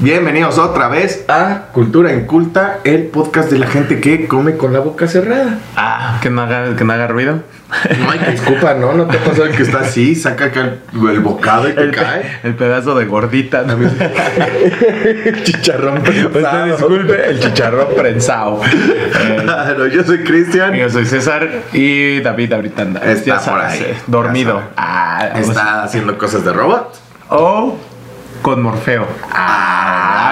Bienvenidos otra vez a Cultura Inculta, el podcast de la gente que come con la boca cerrada. Ah, que no haga, que no haga ruido. No hay que disculpa, ¿no? ¿No te ha pasado que está así, saca acá el, el bocado y te El, cae? el pedazo de gordita. El chicharrón Usted prensado. disculpe, el chicharrón prensado. Claro, yo soy Cristian. yo soy César y David ahorita anda. Está por ahí, dormido. Ah. Está haciendo cosas de robot. O con Morfeo. Ah,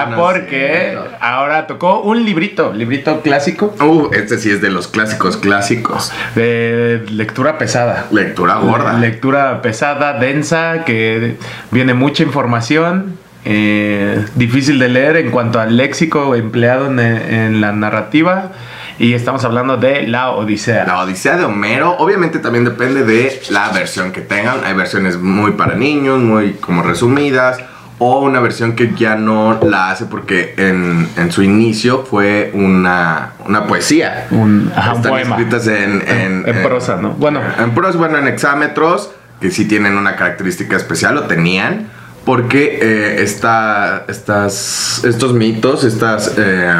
no porque ahora tocó un librito, librito clásico Uh, este sí es de los clásicos clásicos. de lectura pesada. Lectura gorda. Lectura pesada, densa, que viene mucha información, eh, difícil de leer en cuanto al léxico empleado en, en la narrativa. Y estamos hablando de la Odisea. La Odisea de Homero, obviamente también depende de la versión que tengan. Hay versiones muy para niños, muy como resumidas, o una versión que ya no la hace porque en, en su inicio fue una, una poesía. Un, ajá, un Están poema. escritas en, en, En prosa, ¿no? Bueno. En prosa, bueno, en hexámetros, que sí tienen una característica especial, o tenían, porque eh, esta, estas, estos mitos, estas eh,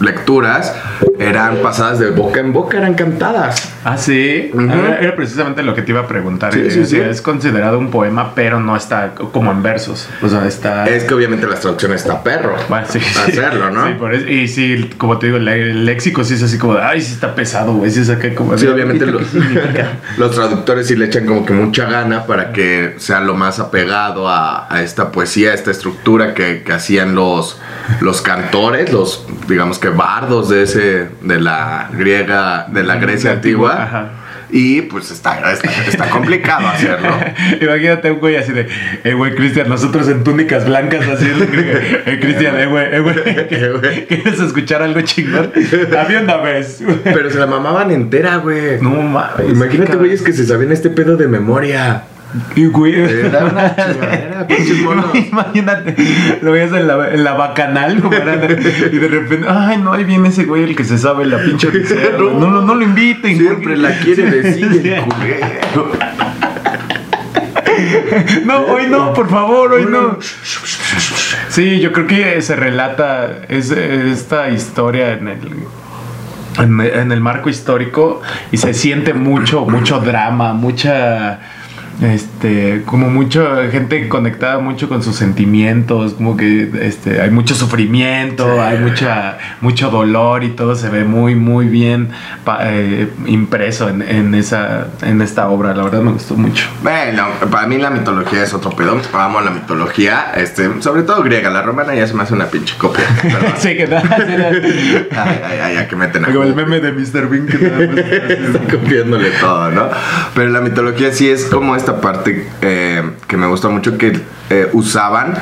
lecturas, eran pasadas de boca en boca, eran cantadas. Ah, sí. Era, era precisamente lo que te iba a preguntar. Sí, sí, sí. Es considerado un poema, pero no está como en versos. O sea, está. Es que obviamente las traducciones está perro. Bueno, sí, sí. Hacerlo, ¿no? Sí, por eso- y sí, como te digo, el, léxico sí es así como, de, ay, sí está pesado, güey. Sí, es acá como. Sí, obviamente ¿qué los, traductores sí le echan como que mucha gana para que sea lo más apegado a, a esta poesía, a esta estructura que, que hacían los, los cantores, los digamos que bardos de ese, de la griega, de la Grecia De antigua. ajá. Y pues está, está, está complicado hacerlo. Imagínate un güey así de, eh, güey, Cristian, nosotros en túnicas blancas así, eh, Cristian, eh, güey, eh, güey, ¿quieres escuchar algo chingón? Había una vez. Pero se la mamaban entera, güey. No mames. Imagínate, qué güeyes, que se sabían este pedo de memoria. Y güey. Era una chingadera. Imagínate, lo veías en la, en la bacanal como era, y de repente, ay, no, ahí viene ese güey el que se sabe la pinche odisea. No, no, no lo inviten. Siempre la quiere decir el culero. No, hoy no, por favor, hoy no. Sí, yo creo que se relata es, esta historia en el, en el marco histórico y se siente mucho, mucho drama, mucha. Este, como mucha gente conectada mucho con sus sentimientos, como que este, hay mucho sufrimiento, Sí. hay mucha, mucho dolor y todo se ve muy, muy bien pa- eh, impreso en, en esa, en esta obra. La verdad me gustó mucho. Bueno, para mí la mitología es otro pedo. Amo la mitología, este, sobre todo griega. La romana ya se me hace una pinche copia. Sí, que nada, Ay, ay, ay, ya que meten a Como el meme de Mr. Bean que nada más Está copiándole todo, ¿no? Pero la mitología sí es como esta parte eh, que me gusta mucho que eh, usaban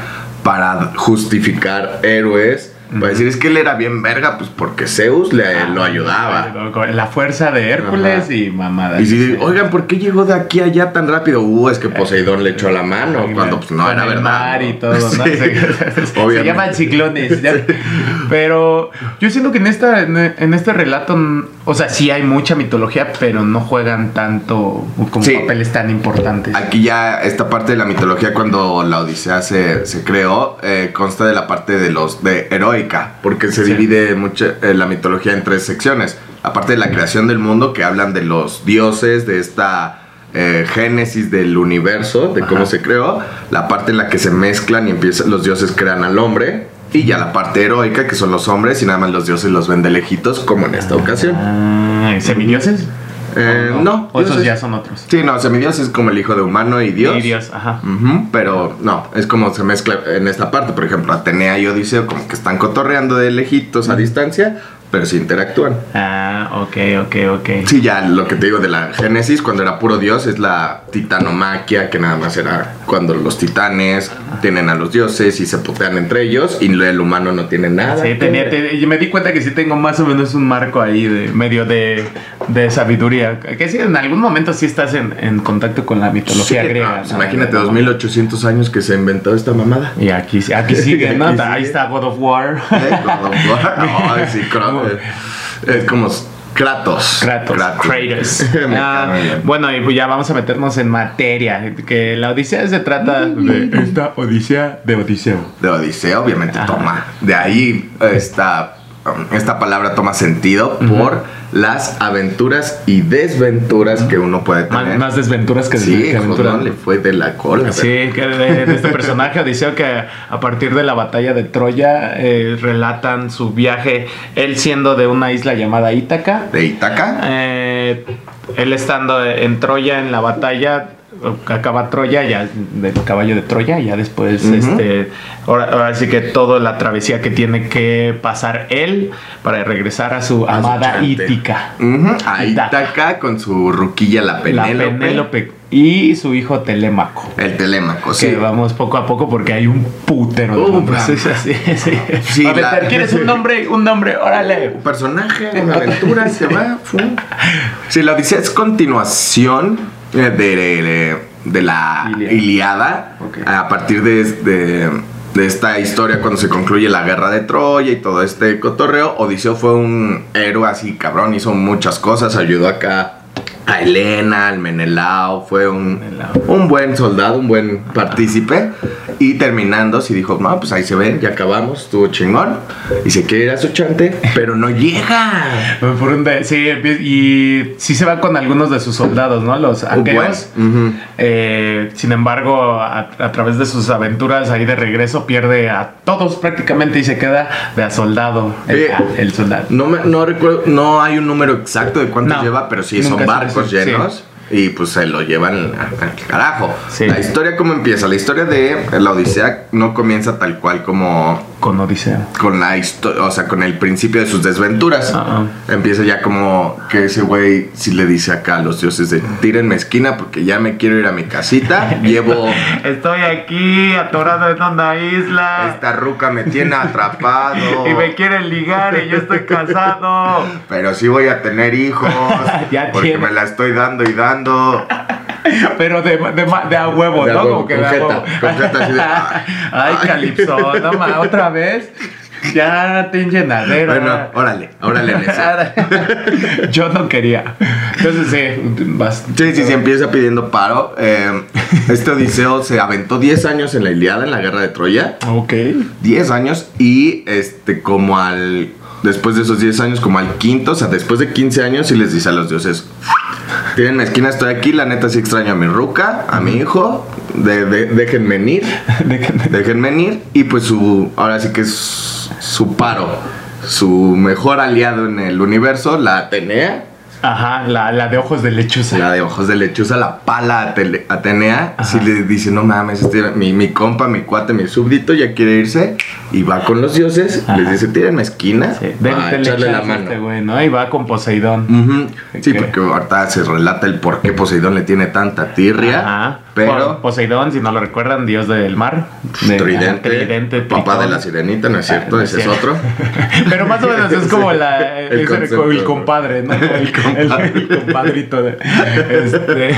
para justificar héroes. Para decir, es que él era bien verga, pues porque Zeus le, lo ayudaba. La fuerza de Hércules Ajá. y mamadas. Y si, oigan, ¿por qué llegó de aquí a allá tan rápido? Uh, es que Poseidón le echó la mano, cuando pues no era verdad. mar y todo, ¿no? Sí, Se, llaman ciclones. Pero yo siento que en esta en este relato, o sea, sí hay mucha mitología, pero no juegan tanto como Sí. papeles tan importantes. Aquí ya esta parte de la mitología cuando la Odisea se, se creó eh, consta de la parte de los de heroica, porque se Sí. divide mucho eh, la mitología en tres secciones. La parte de la creación del mundo que hablan de los dioses, de esta eh, génesis del universo, de cómo Ajá. se creó, la parte en la que se mezclan y empiezan los dioses crean al hombre. Y ya la parte heroica, que son los hombres, y nada más los dioses los ven de lejitos, como en esta ocasión. Ah, ¿Semidioses? Eh, ¿O no, O esos ya son otros. Sí, no, semidios es como el hijo de humano y Dios. Y Dios, ajá. Pero no, es como se mezcla en esta parte. Por ejemplo, Atenea y Odiseo como que están cotorreando de lejitos a distancia, pero sí interactúan. Ah, ok, ok, ok. Sí, ya lo que te digo de la Génesis, cuando era puro dios, es la titanomaquia, que nada más era cuando los titanes tienen a los dioses y se putean entre ellos, y el humano no tiene nada. Sí, tenía, te- y me di cuenta que sí tengo más o menos un marco ahí de medio de, de sabiduría. Que sí, en algún momento sí estás en, en contacto con la mitología Sí, griega. no, pues imagínate, No, 2800 años que se inventó esta mamada. Y aquí, aquí sigue, ¿no? Aquí Ahí sigue. está God of War. ¿Eh? God of War. Sí, Es como Kratos. Kratos. Kratos. Ah, bueno, y pues ya vamos a meternos en materia. Que la Odisea se trata de esta Odisea de Odiseo. de Odiseo, obviamente Ajá. toma. De ahí esta, um, esta palabra toma sentido por las aventuras y desventuras que uno puede Más, tener. más desventuras que, sí, le fue de la cola. Sí, que de, de este personaje Odiseo que a partir de la batalla de Troya eh, relatan su viaje, él siendo de una isla llamada Ítaca, De Ítaca. eh, él estando en Troya en la batalla acaba Troya ya del caballo de Troya ya después este ahora, ahora sí que toda la travesía que tiene que pasar él para regresar a su A amada. Ítica Ujú, A Ítaca. Con su ruquilla, la la Penélope. Penélope y su hijo Telémaco El Telémaco, sí. que vamos poco a poco porque hay un putero de Uh, nombres. Sí, sí, sí. A ver, la- ¿quieres un nombre? Un nombre, órale. Un personaje, una aventura, se va. fum. Sí, la Odisea es continuación de, de- de la Ilíada. Iliada. A partir de, de- de esta historia, cuando se concluye la guerra de Troya y todo este cotorreo, Odiseo fue un héroe así cabrón, hizo muchas cosas, ayudó acá a Helena, al Menelao, fue un, Menelao. un buen soldado, un buen partícipe. Y terminando, sí dijo, no, pues ahí se ven, ya acabamos, estuvo chingón. Y se quiere ir a su chante, pero no llega. Sí, y sí se va con algunos de sus soldados, ¿no? Los aqueos. Eh, sin embargo, a, a través de sus aventuras ahí de regreso, pierde a todos prácticamente y se queda de a soldado. El, Eh, el soldado. No, me- no recuerdo, no hay un número exacto de cuántos No, lleva, pero sí son se sí. llenos. Y pues se lo llevan al al carajo. Sí. La historia, ¿cómo empieza? La historia de la Odisea no comienza tal cual como Con Odisea. con la historia, o sea, con el principio de sus desventuras. Ah, Empieza ya como que ese güey sí le dice acá a los dioses de tírenme esquina porque ya me quiero ir a mi casita. Llevo Estoy aquí atorado en una isla. esta ruca me tiene atrapado. Y me quieren ligar y yo estoy casado. Pero sí voy a tener hijos. Ya porque tiene. me la estoy dando y dando. Pero de, de, de a huevo, De a ¿no? huevo, Como que de a huevo. con jeta así de, ay. Ay, Calipso, no ma, otra vez. Ya te llenadera. Bueno, órale, órale. Yo no quería. Entonces, sí, vas. Sí, sí, sí, empieza pidiendo paro. Eh, este Odiseo se aventó 10 años en la Iliada, en la guerra de Troya. Ok. 10 años y este como al después de esos 10 años como al quinto, o sea, después de 15 años y les dice a los dioses, tienen esquina, estoy aquí, la neta sí extraño a mi ruca, a mi hijo, de, de- déjenme ir, Déjenme- déjenme ir y pues su ahora sí que es su paro, su mejor aliado en el universo, la Atenea, Ajá, la, la de ojos de lechuza. la de ojos de lechuza, la pala Atele- Atenea, Ajá. si le dice, no mames, este, mi, mi compa, mi cuate, mi súbdito ya quiere irse y va con los dioses, Ajá. les dice, tírenme esquina, Sí, denle echarle la mano. este. Y va con Poseidón. Sí, porque ahorita se relata el por qué Poseidón le tiene tanta tirria, Ajá. pero Po- Poseidón, si no lo recuerdan, dios del mar. De- tridente, tridente, papá de la sirenita, no es cierto, Ah, no ese es cierto. otro. Pero más o menos es como la, El es el, concepto. el compadre, ¿no? El, compadre. El- el compadrito de. Este.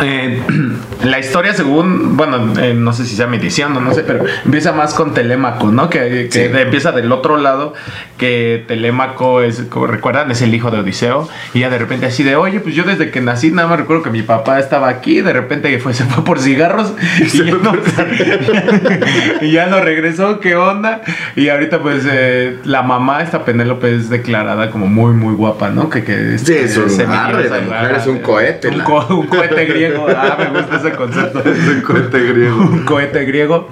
Eh, la historia según, bueno, eh, no sé si sea medición o no sé, pero empieza más con Telémaco, ¿no? Que, que Sí. empieza del otro lado, que Telémaco es, como recuerdan, es el hijo de Odiseo, y ya de repente así de, oye, pues yo desde que nací nada más recuerdo que mi papá estaba aquí, de repente fue, se fue por cigarros y, Se ya no, por y ya no regresó, ¿qué onda? Y ahorita pues eh, la mamá, esta Penélope es declarada como muy, muy guapa, ¿no? Que, que Sí, es un semidiosa, arre de mujer, es un cohete, Un, co- un cohete griego, ah, me gusta ese concepto. Es un cohete griego. un cohete griego.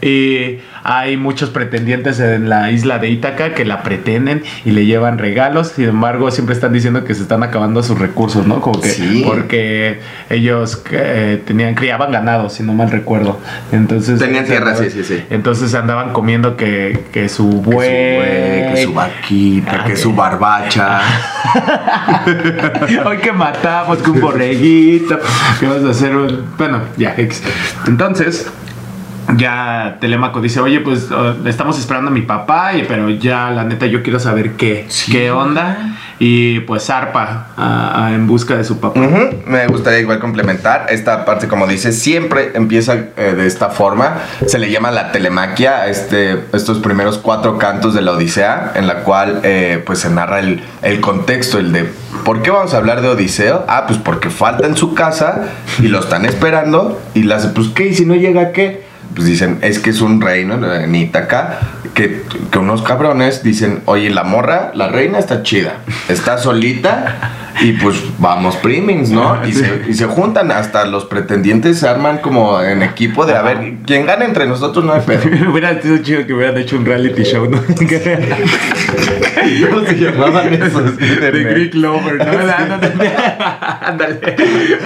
Y hay muchos pretendientes en la isla de Ítaca que la pretenden y le llevan regalos. Sin embargo, siempre están diciendo que se están acabando sus recursos, ¿no? Como que Sí. porque ellos eh, tenían criaban ganado, si no mal recuerdo. Entonces Tenían tierra, andaban- sí, sí, sí. Entonces andaban comiendo que, que su Que su buey, que su vaquita, Ah, que que- su barbacha. Hoy que matamos que un borreguito, que vamos a hacer un. Bueno, ya. Entonces, ya Telemaco dice: Oye, pues uh, estamos esperando a mi papá, y- pero ya la neta yo quiero saber qué, Sí. qué onda. y pues zarpa a- a- en busca de su papá. Me gustaría igual complementar esta parte, como dice, siempre empieza eh, de esta forma. Se le llama la telemaquia a este, estos primeros cuatro cantos de la Odisea, en la cual eh, pues se narra el, el contexto, el de ¿por qué vamos a hablar de Odiseo? Ah, pues porque falta en su casa y lo están esperando y las pues qué, y si no llega qué? Pues dicen, es que es un reino en Ítaca, que, que unos cabrones dicen, oye, la morra, la reina está chida, está solita y pues vamos primings, ¿no? Y se, y se juntan, hasta los pretendientes se arman como en equipo de, a ver, quien gane entre nosotros no hay pedo. Hubiera sido chido que hubieran hecho un reality show, ¿no? ¿Cómo se llamaban esos? The Greek Lover, ¿no? Ándale.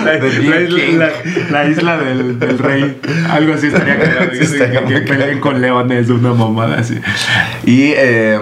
La, la isla, la- la isla del, del rey. Algo así estaría cagado. Que, que peleen con leones, una mamada así. Y eh,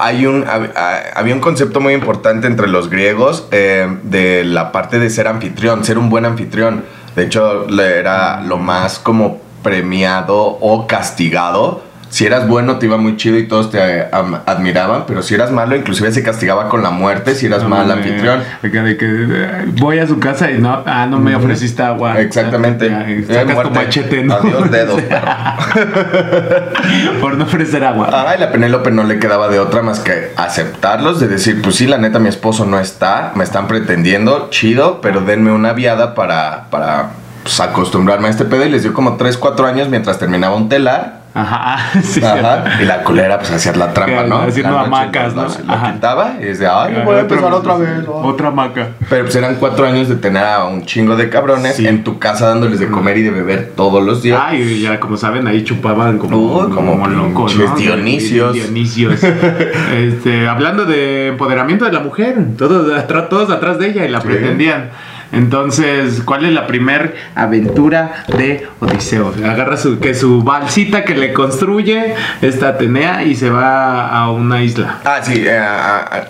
hay un, hab- había un concepto muy importante entre los griegos eh, de la parte de ser anfitrión, ser un buen anfitrión. De hecho, era lo más como premiado o castigado. Si eras bueno te iba muy chido y todos te eh, admiraban, pero si eras malo inclusive se castigaba con la muerte si eras mal No, anfitrión. de que eh, voy a su casa y no, ah, no me ofreciste agua. Exactamente. Y Sacas tu machete, ¿no? Adiós dedos, perro. Por no ofrecer agua. Ay, la Penélope no le quedaba de otra más que aceptarlos, de decir, pues sí, la neta, mi esposo no está, me están pretendiendo, chido, pero denme una viada para, para pues, acostumbrarme a este pedo. Y les dio como 3, 4 años mientras terminaba un telar. Ajá, sí. Ajá. Y la culera, pues hacía la trampa, ¿no? Haciendo hamacas, lo- ¿no? Lo, Ajá. quitaba y decía, ay, voy a empezar otra vez. Otra maca. Pero pues eran 4 años de tener a un chingo de cabrones en tu casa dándoles de comer y de beber todos los días. Ah, y ya como saben, ahí chupaban como, como locos. Dionisios. Dionisios. este, hablando de empoderamiento de la mujer, todos, todos atrás de ella y la pretendían. Entonces, ¿cuál es la primer aventura de Odiseo? Agarra su, que su balsita que le construye esta Atenea y se va a una isla. Ah, sí, eh,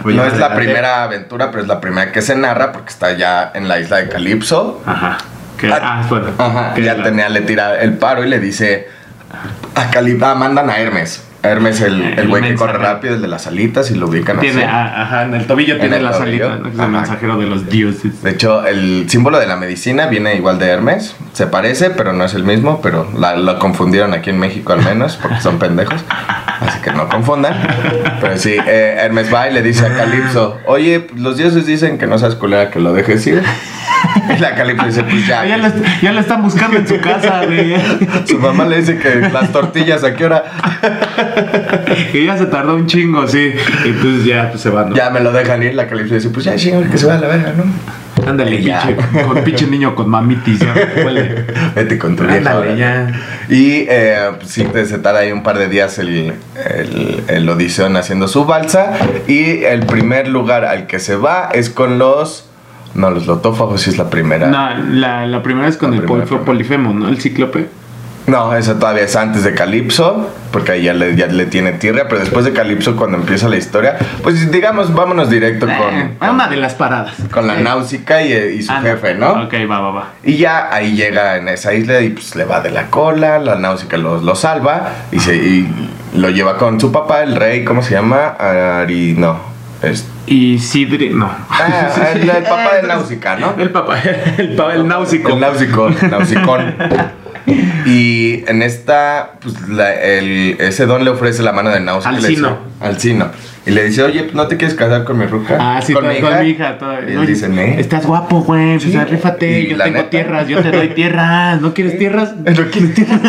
no es la primera aventura, pero es la primera que se narra porque está ya en la isla de Calipso. Ajá. Que, Ah, ah, bueno. Ajá, que ya la- tenía, le tira el paro y le dice a Calipso, ah, mandan a Hermes. Hermes, el, el El güey que corre rápido, el de las alitas, y lo ubican Tiene, así. ah, ajá, en el tobillo En tiene el la tobillo, salita, ¿no? Que es el mensajero de los dioses. De hecho, el símbolo de la medicina viene igual de Hermes. Se parece, pero no es el mismo. Pero la- lo confundieron aquí en México al menos, porque son pendejos. Así que no confundan. Pero sí, eh, Hermes va y le dice a Calipso, oye, los dioses dicen que no seas culera, que lo dejes ir. Y la Calipso dice, pues ya. Ya, lo están buscando en su casa, güey. Su mamá le dice que las tortillas, ¿a qué hora? Que ya se tardó un chingo, sí. Y pues ya pues, se van. ¿no? Ya me lo dejan ir. La Calipso dice, pues ya, chingón, que se va a la verga, ¿no? Ándale, Ya. pinche, con pinche niño con mamitis. Ya, huele. Vete con tu vieja. Ándale, ya. Y eh, pues, sí, te- se tarda ahí un par de días el, el, el Odiseo haciendo su balsa. Y el primer lugar al que se va es con los. No, los lotófagos sí es la primera. No, No, la, la primera es con La el primera, polifemo, ¿no? El cíclope. esa todavía es antes de Calipso. Porque ahí ya le, ya le tiene tierra. Pero después de Calipso, cuando empieza la historia, pues digamos, vámonos directo Eh, con, una de las paradas. con la Ok. náusica y, y su Ah, jefe, ¿no? Ok, va, va, va. Y ya ahí llega en esa isla y pues le va de la cola, la náusica lo, lo salva y, se, y lo lleva con su papá, el rey, ¿cómo se llama? Ari, no. Es- Y Sidri, no. ah, el, el papá de náusica, ¿no? El papá, el papá, el náusico. El náusico, náusicón. Y en esta, pues la- el, ese don le ofrece la mano de náusica. y le Alcino. dice- Alcino. Y le dice, oye, ¿no te quieres casar con mi ruca? Ah, sí, con, con mi hija. todo. Y él dice, "Ne". Estás guapo, güey. Pues Sí. rífate. Y Yo tengo neta- tierras. Yo te doy tierras. ¿No quieres tierras? ¿No quieres tierras?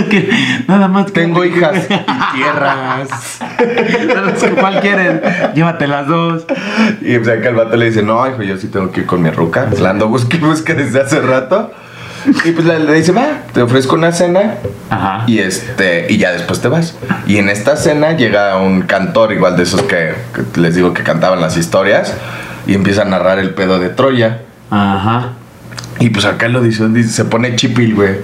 Nada más. que- Tengo hijas y tierras. Que, ¿Cuál quieres? Llévate las dos. Y pues acá el vato le dice, no, hijo, yo sí tengo que ir con mi ruca. La ando busque busque desde hace rato. Y pues le, le dice, va, te ofrezco una cena Ajá. y este y ya después te vas. Y en esta cena llega un cantor igual de esos que, que les digo que cantaban las historias y empieza a narrar el pedo de Troya. Ajá. Y pues acá lo dice, dice- se pone chipil, güey.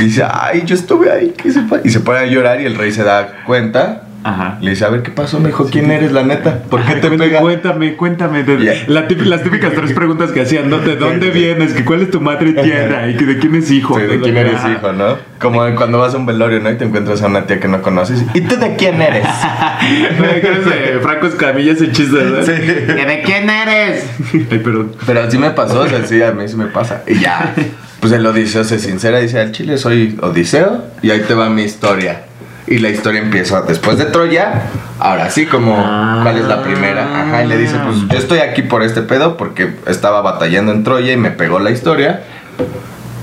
Dice, ay, yo estuve ahí. ¿qué se pa-?" Y se pone a llorar y el rey se da cuenta Ajá. Le dice, a ver, ¿qué pasó? Me dijo, ¿quién eres, la neta? ¿Por qué te pega? Cuéntame, cuéntame. de- Ya. la típ- las típicas tres preguntas que hacían, ¿no? ¿De dónde vienes? ¿Que ¿Cuál es tu madre tierra? ¿Y que de quién es hijo? Sí, ¿De quién eres Ajá. hijo, no? Como cuando vas a un velorio, ¿no? Y te encuentras a una tía que no conoces. ¿Y tú de quién eres? Güey, ¿qué eres de Franco Escamilla ese chiste, ¿verdad? Sí. ¿Que ¿De quién eres? Ay, perdón. Pero así me pasó, o sea, sí, a mí sí me pasa. Y ya, pues el Odiseo se sincera y dice, al chile soy Odiseo y ahí te va mi historia. Y la historia empieza después de Troya, ahora sí, como, Ah. ¿cuál es la primera? Ajá, y le dice, pues yo estoy aquí por este pedo porque estaba batallando en Troya y me pegó la historia.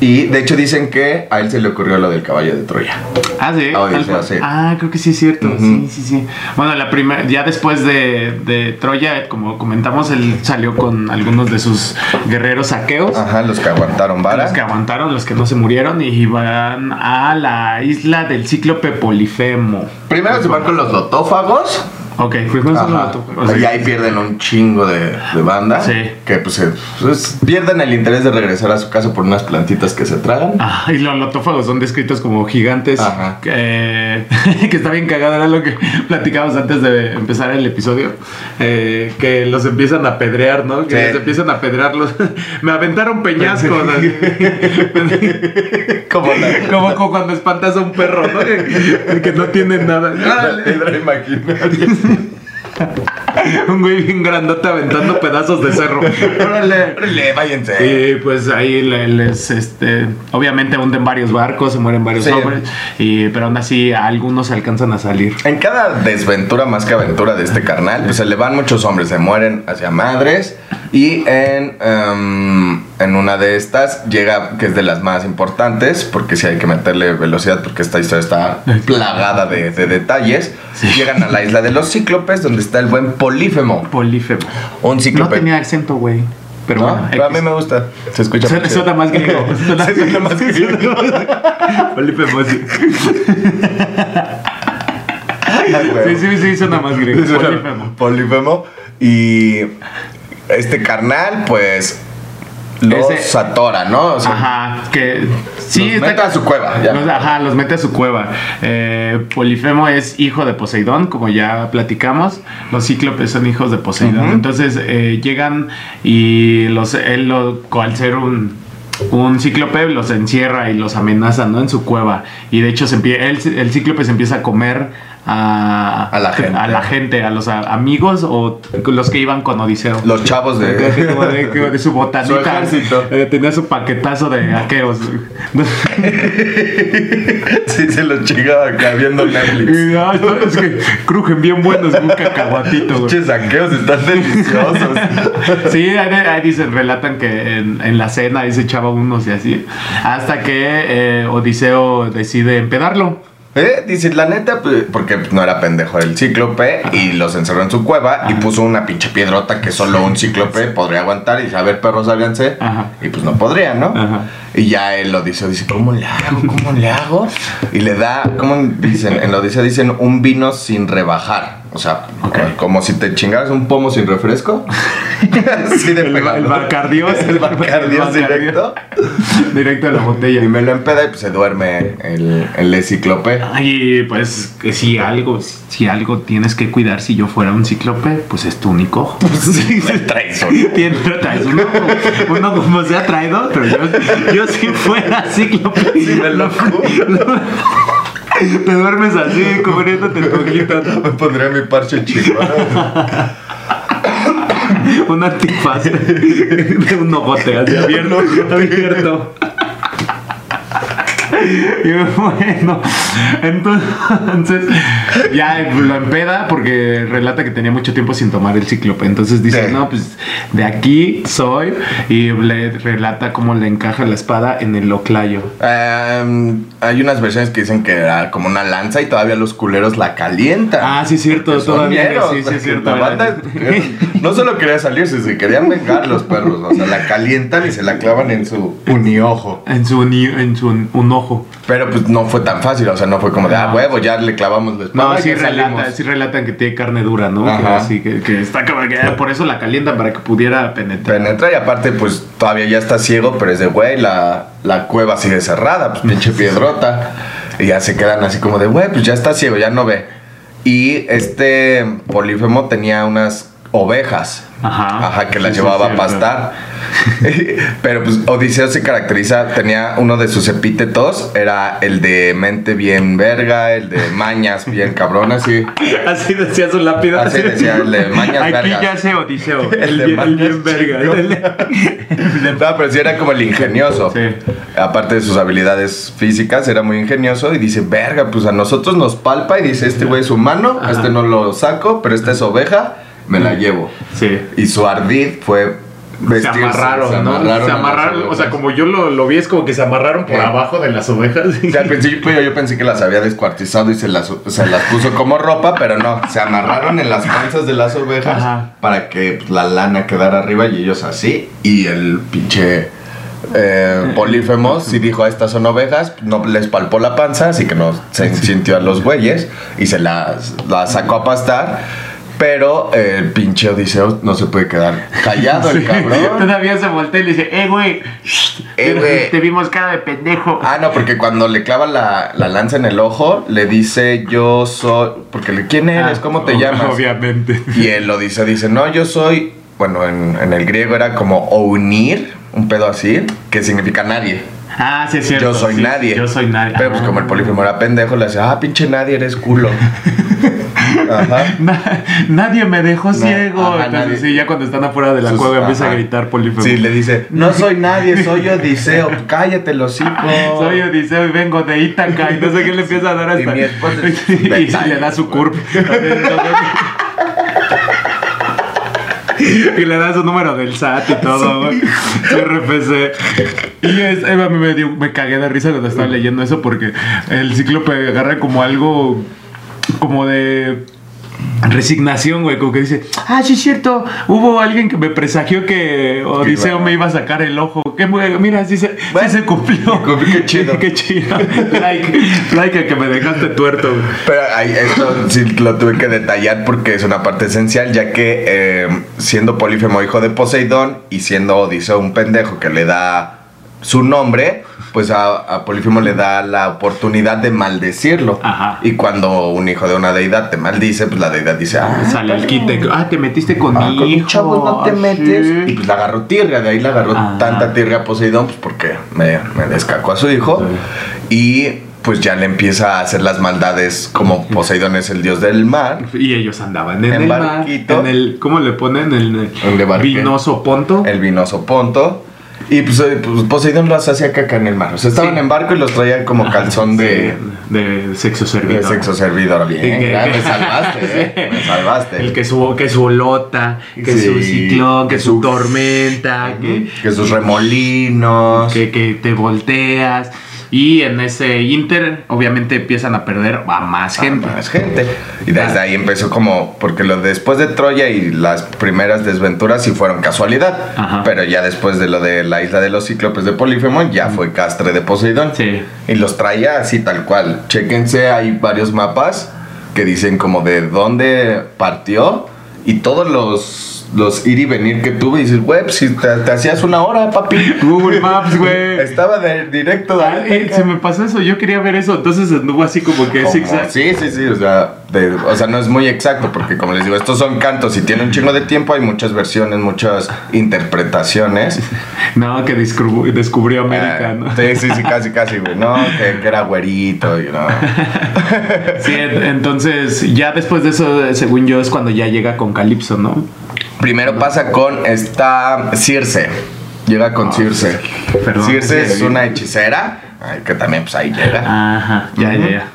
Y de hecho dicen que a él se le ocurrió lo del caballo de Troya. Ah, sí. Ah, sí. Ah, creo que sí es cierto. Sí, sí, sí. Bueno, la primera, ya después de, de Troya, como comentamos, él salió con algunos de sus guerreros saqueos. Ajá, los que aguantaron vara. Los que aguantaron, los que no se murieron y iban a la isla del cíclope Polifemo. Primero se van con los lotófagos. Ok, son Ajá. los o sea, y ahí pierden un chingo de, de banda. Sí. Que pues, se- pues, pierden el interés de regresar a su casa por unas plantitas que se tragan. Ah, y los lotófagos son descritos como gigantes. Ajá. Que, que está bien cagado, era lo que platicábamos antes de empezar el episodio. eh, que los empiezan a apedrear, ¿no? Que Sí. les empiezan a apedrear los. Me aventaron peñascos. Como la, como, como cuando espantas a un perro, ¿no? Que, que no tiene nada. la piedra imaginaria. Un güey bien grandote aventando pedazos de cerro. Órale. Órale, váyanse. Y pues ahí le- les, este, obviamente hunden varios barcos, se mueren varios Sí. hombres, y, pero aún así algunos alcanzan a salir. En cada desventura más que aventura de este carnal, pues se le van muchos hombres, se mueren hacia madres. Y en, em, en una de estas llega, que es de las más importantes, porque sí hay que meterle velocidad, porque esta historia está plagada de, de detalles. Llegan a la isla de los cíclopes, donde está el buen Polífemo. Polífemo. Un No cíclope. tenía acento, güey. Pero ¿No? bueno, Pero a mí X. me gusta. Se escucha Suena, suena más griego. Suena, Sí, suena más griego. Polífemo, sí. Sí, sí, sí, suena más griego. Polífemo. Polífemo. Y este carnal, pues, los Ese- atora, ¿no? O sea, Ajá, que sí, los mete a su cueva. ya. Los- ajá, los mete a su cueva. Eh, Polifemo es hijo de Poseidón, como ya platicamos. Los cíclopes son hijos de Poseidón. Entonces eh, llegan y los, él, lo, al ser un, un cíclope, los encierra y los amenaza ¿no? en su cueva. Y de hecho, se él- el cíclope se empieza a comer a, A la gente. a la gente, a los a- amigos o los que iban con Odiseo. Los chavos de. De, como de su botanita. Su. Eh, tenía su paquetazo de aqueos. sí, se los chingaba acá viendo Netflix. Y, no, es que crujen bien buenos un cacahuatito. Pinches saqueos están deliciosos. Sí, ahí, ahí dicen, relatan que en, en la cena ahí se echaba unos y así. Hasta que eh, Odiseo decide empedarlo. ¿Eh? Dice, la neta, pues, porque no era pendejo el cíclope y los encerró en su cueva y puso una pinche piedrota que solo un cíclope podría aguantar y dice, a ver, perros, sálganse. Ajá. Y pues no podría, ¿no? Ajá. Y ya él lo dice, dice, ¿cómo le hago? ¿Cómo le hago? Y le da, ¿cómo dicen? En la Odisea dicen un vino sin rebajar. O sea, Ok. como si te chingaras un pomo sin refresco. Así de El, el Bacardiós. El Bacardiós directo. Directo a la botella. Y me lo empeda y pues se duerme el, el cíclope. Y pues que si algo, si algo tienes que cuidar si yo fuera un cíclope, pues es tu único ojo. Sí, trae solo. Tiene, traes uno, uno como se ha traído, pero yo, yo si fuera cíclope. Sí, me lo Te duermes así, cubriéndote tu. Me pondría mi parche chico. Un antifaz de un ojote así abierto. abierto. Y bueno, entonces ya lo empeda porque relata que tenía mucho tiempo sin tomar el cíclope. Entonces dice, Sí. no, pues de aquí soy. Y le relata cómo le encaja la espada en el oclayo. Em, hay unas versiones que dicen que era como una lanza y todavía los culeros la calientan. Ah, sí, cierto, todavía, sí, sí, cierto, la banda no solo quería salirse, se querían vengar los perros. O sea, la calientan y se la clavan en su uniojo. En su, en su un ojo. Pero pues no fue tan fácil, o sea, no fue como de, ah, huevo, ya le clavamos la espada. No, sí, ya relata, salimos". sí relatan que tiene carne dura, ¿no? Que, así, que, que está como que por eso la calientan para que pudiera penetrar. Penetra y aparte, pues todavía ya está ciego, pero es de, güey, la, la cueva sigue cerrada, pues pinche piedrota. Y ya se quedan así como de, güey, pues ya está ciego, ya no ve. Y este Polífemo tenía unas ovejas. Ajá. Ajá, que las Sí, sí, llevaba a pastar. Pero pues Odiseo se caracteriza, tenía uno de sus epítetos, era el de mente bien verga, el de mañas bien cabrón, así. Así decía su lápida. Así decía, el de mañas Aquí vergas. ya se odiseo. El El, de bien, mañas bien verga. El de- No, pero sí era como el ingenioso. Sí. Aparte de sus habilidades físicas, era muy ingenioso y dice, verga, pues a nosotros nos palpa y dice, este güey es humano, Ajá. este no lo saco, pero esta es oveja, me la llevo. Sí. Y su ardid fue Se amarraron, se ¿no? amarraron se a las amarraron, o sea, como yo lo, lo vi, es como que se amarraron por Eh. abajo de las ovejas. O sea, al principio yo pensé que las había descuartizado y se las, se las puso como ropa, pero no, se amarraron en las panzas de las ovejas Ajá. para que pues, la lana quedara arriba y ellos así. Y el pinche eh, Polífemo sí dijo, estas son ovejas, no les palpó la panza, así que no se sintió a los bueyes y se las, las sacó a pastar. Pero eh, el pinche Odiseo no se puede quedar callado, el cabrón. Todavía se voltea y le dice, eh, güey, Eh, te vimos cara de pendejo. Ah, no, porque cuando le clava la, la lanza en el ojo, le dice yo soy. Porque le, ¿quién eres? Ah, ¿Cómo te llamas? Obviamente. Y él lo dice, no, yo soy. Bueno, en, en el griego era como unir, un pedo así, que significa nadie. Ah, sí, es cierto. Yo soy sí, nadie. Yo soy nadie. Pero pues Ah. como el polífemo era pendejo, le dice, ah, pinche nadie, eres culo. Ajá. Na- nadie me dejó ciego. ajá, Entonces, sí, ya cuando están afuera de la Sus- cueva empieza a gritar Polifemo. Sí, le dice, no soy nadie, soy Odiseo, cállate los hocico. Soy Odiseo y vengo de Ítaca y no sé qué le empieza a dar hasta. Y mi esposa es y Bethsaida. le da su curp. y le da su número del SAT y todo, güey. Su RFC. Y es, a mí me, dio- me cagué de risa cuando estaba leyendo eso porque el cíclope agarra como algo como de resignación, güey, como que dice, ah, sí es cierto, hubo alguien que me presagió que Odiseo me iba a sacar el ojo. Que mira, sí se, sí se cumplió. qué chido. qué chido. Like, like a que me dejaste tuerto. güey. Pero ahí, esto sí lo tuve que detallar porque es una parte esencial, ya que eh, siendo Polífemo hijo de Poseidón y siendo Odiseo un pendejo que le da su nombre, pues a, a Polífemo le da la oportunidad de maldecirlo. Ajá. Y cuando un hijo de una deidad te maldice, pues la deidad dice, ah, Sale el cabrón. quite. Ah, te metiste con Ah, mi con hijo. chavo no te ah, metes. sí. Y pues la agarró tirria, de ahí la agarró Ajá. tanta tirria a Poseidón, pues porque me, me descacó a su hijo. Y pues ya le empieza a hacer las maldades como Poseidón es el dios del mar. Y ellos andaban en, En el mar, barquito. en el, ¿cómo le ponen? El, ¿En qué barque? vinoso ponto. El vinoso Ponto. Y pues, eh, pues, Poseidón los hacía caca en el mar. O sea, estaban Sí. en barco y los traían como calzón de, Sí, de sexo de servidor. sexo servidor. Bien, que- me salvaste, ¿eh? Me salvaste. El que su, que su olota, que Sí, su ciclón, que, que su su- tormenta, que, Que sus remolinos. que, que te volteas. Y en ese inter, obviamente empiezan a perder a más gente. a más gente. Y desde ahí empezó como, porque lo después de Troya y las primeras desventuras sí fueron casualidad. Ajá. Pero ya después de lo de la isla de los cíclopes de Polifemo, ya fue castre de Poseidón. Sí. Y los traía así tal cual. Chéquense, hay varios mapas que dicen como de dónde partió y todos los, los ir y venir que tuve. Y dices, güey, pues, si te, te hacías una hora, papi. Google Maps, güey. Estaba de directo de Ah, eh, se me pasó eso, yo quería ver eso, entonces anduvo así como que Como- zigzag. Sí, sí, sí, o sea, de- o sea, no es muy exacto porque como les digo, estos son cantos y tiene un chingo de tiempo, hay muchas versiones, muchas interpretaciones. No, que descubri- descubrió América, Eh, ¿no? Sí, sí, sí, casi, casi, güey, no, que, que era güerito y no. Sí, en- entonces ya después de eso, según yo, es cuando ya llega con Calypso, ¿no? Primero pasa con esta Circe, llega con Circe. perdón. Circe es una hechicera, ay, que también pues ahí llega. Ajá, ya, ya, ya.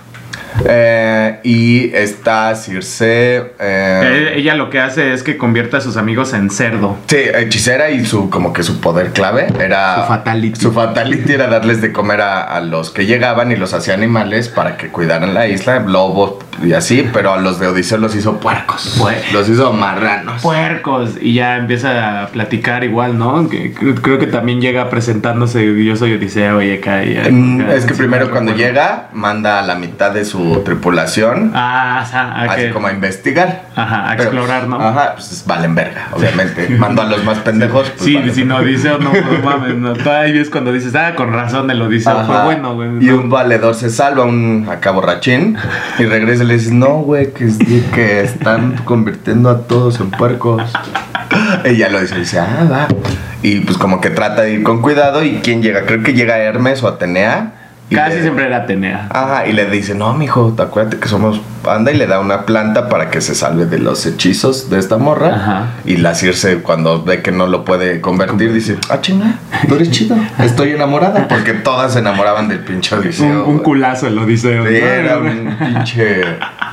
Eh, y esta Circe... eh, Eh, Ella lo que hace es que convierte a sus amigos en cerdo. Sí, hechicera y su como que su poder clave era Su fatality. Su fatality era darles de comer a, a los que llegaban y los hacía animales para que cuidaran la isla, lobos y así, pero a los de Odiseo los hizo puercos. Puer- Los hizo marranos. Puercos. Y ya empieza a platicar igual, ¿no? Que, creo, que también llega presentándose. Yo soy Odiseo y acá. y- Mm, es que primero cuando recuerdo. llega manda a la mitad de su tripulación Ah, así como a investigar. Ajá, a Pero, explorar, ¿no? Ajá, pues valen verga, obviamente. Mandó a los más pendejos. pues, Sí, valen si no dice no, no mames, no. Todavía es cuando dices, ah, con razón el Odiseo fue Ajá. bueno, güey. Y No. un valedor se salva, un acá borrachín, y regresa y le dice, no, güey, que, es de que están convirtiendo a todos en puercos. Ella lo dice, dice, ah, va. Y pues como que trata de ir con cuidado. ¿Y quién llega? Creo que llega Hermes o Atenea. Casi le- siempre era Atenea. Ajá, y le dice, no, mijo, te acuérdate que somos panda y le da una planta para que se salve de los hechizos de esta morra. Ajá. Y la Circe, cuando ve que no lo puede convertir, dice, ah, chinga, tú eres chido. Estoy enamorada. Porque todas se enamoraban del pinche Un, Odiseo. un culazo el Odiseo. Sí, ¿no? era un pinche.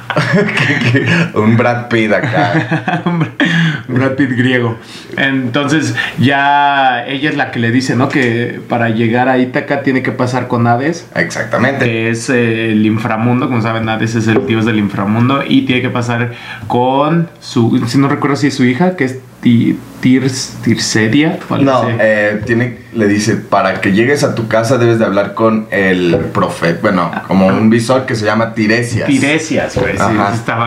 un Brad Pitt acá. Brad Pitt griego. Entonces, ya ella es la que le dice, ¿no? Que para llegar a Ítaca tiene que pasar con Hades, Exactamente. que es eh, el inframundo. Como saben, Hades es el dios del inframundo. Y tiene que pasar con su. Si no recuerdo si es su hija, que es Tirs, Tirsedia. No, eh, tiene, le dice, para que llegues a tu casa debes de hablar con el profeta, bueno, como un visor que se llama Tiresias. Tiresias, güey.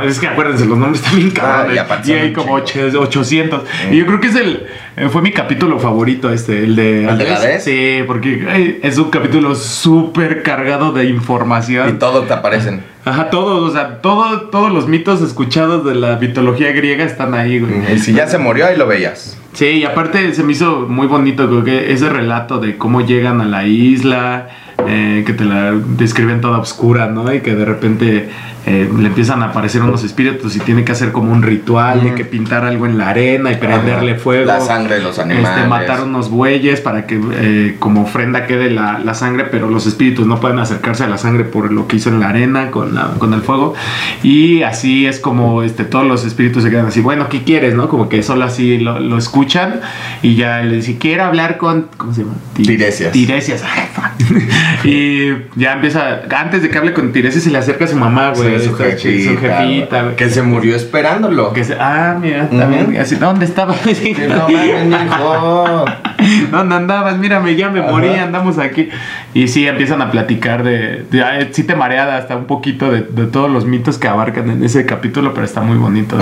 es que acuérdense, los nombres están bien cabrones. y aparte y hay como ocho- 800. Y yo creo que es el. eh, Fue mi capítulo favorito este, el de. ¿El de Hades. Hades? Sí, porque es un capítulo súper cargado de Y información. todos te aparecen. Ajá, todos, o sea, todo, todos los mitos escuchados de la mitología griega están ahí, güey. Y si ya se murió, ahí lo veías. Sí, y aparte se me hizo muy bonito creo que ese relato de cómo llegan a la isla, eh, que te la describen toda oscura, ¿no? Y que de repente eh, le empiezan a aparecer unos espíritus y tiene que hacer como un ritual de que pintar algo en la arena y prenderle Ajá. fuego. La sangre de los animales. Este, matar unos bueyes para que eh, como ofrenda quede la, la sangre, pero los espíritus no pueden acercarse a la sangre por lo que hizo en la arena con, la- con el fuego. Y así es como este, todos los espíritus se quedan así, bueno, ¿qué quieres? no Como que solo así lo, lo escuchan y ya le dice, quiero hablar con... ¿Cómo se llama? Ti- Tiresias. Tiresias. Ay. y ya empieza, antes de que hable con Tiresias se le acerca a su mamá, güey. Sí, su jefita, su jefita, güey. Que se murió esperándolo. Que se- ah, mira, también. Así, ¿Dónde estaba? Que no mames. ¿Dónde andabas? Mírame, ya me morí, Ajá. andamos aquí. Y sí, empiezan a platicar de... de ah, sí te marea hasta un poquito de, de todos los mitos que abarcan en ese capítulo, pero está muy bonito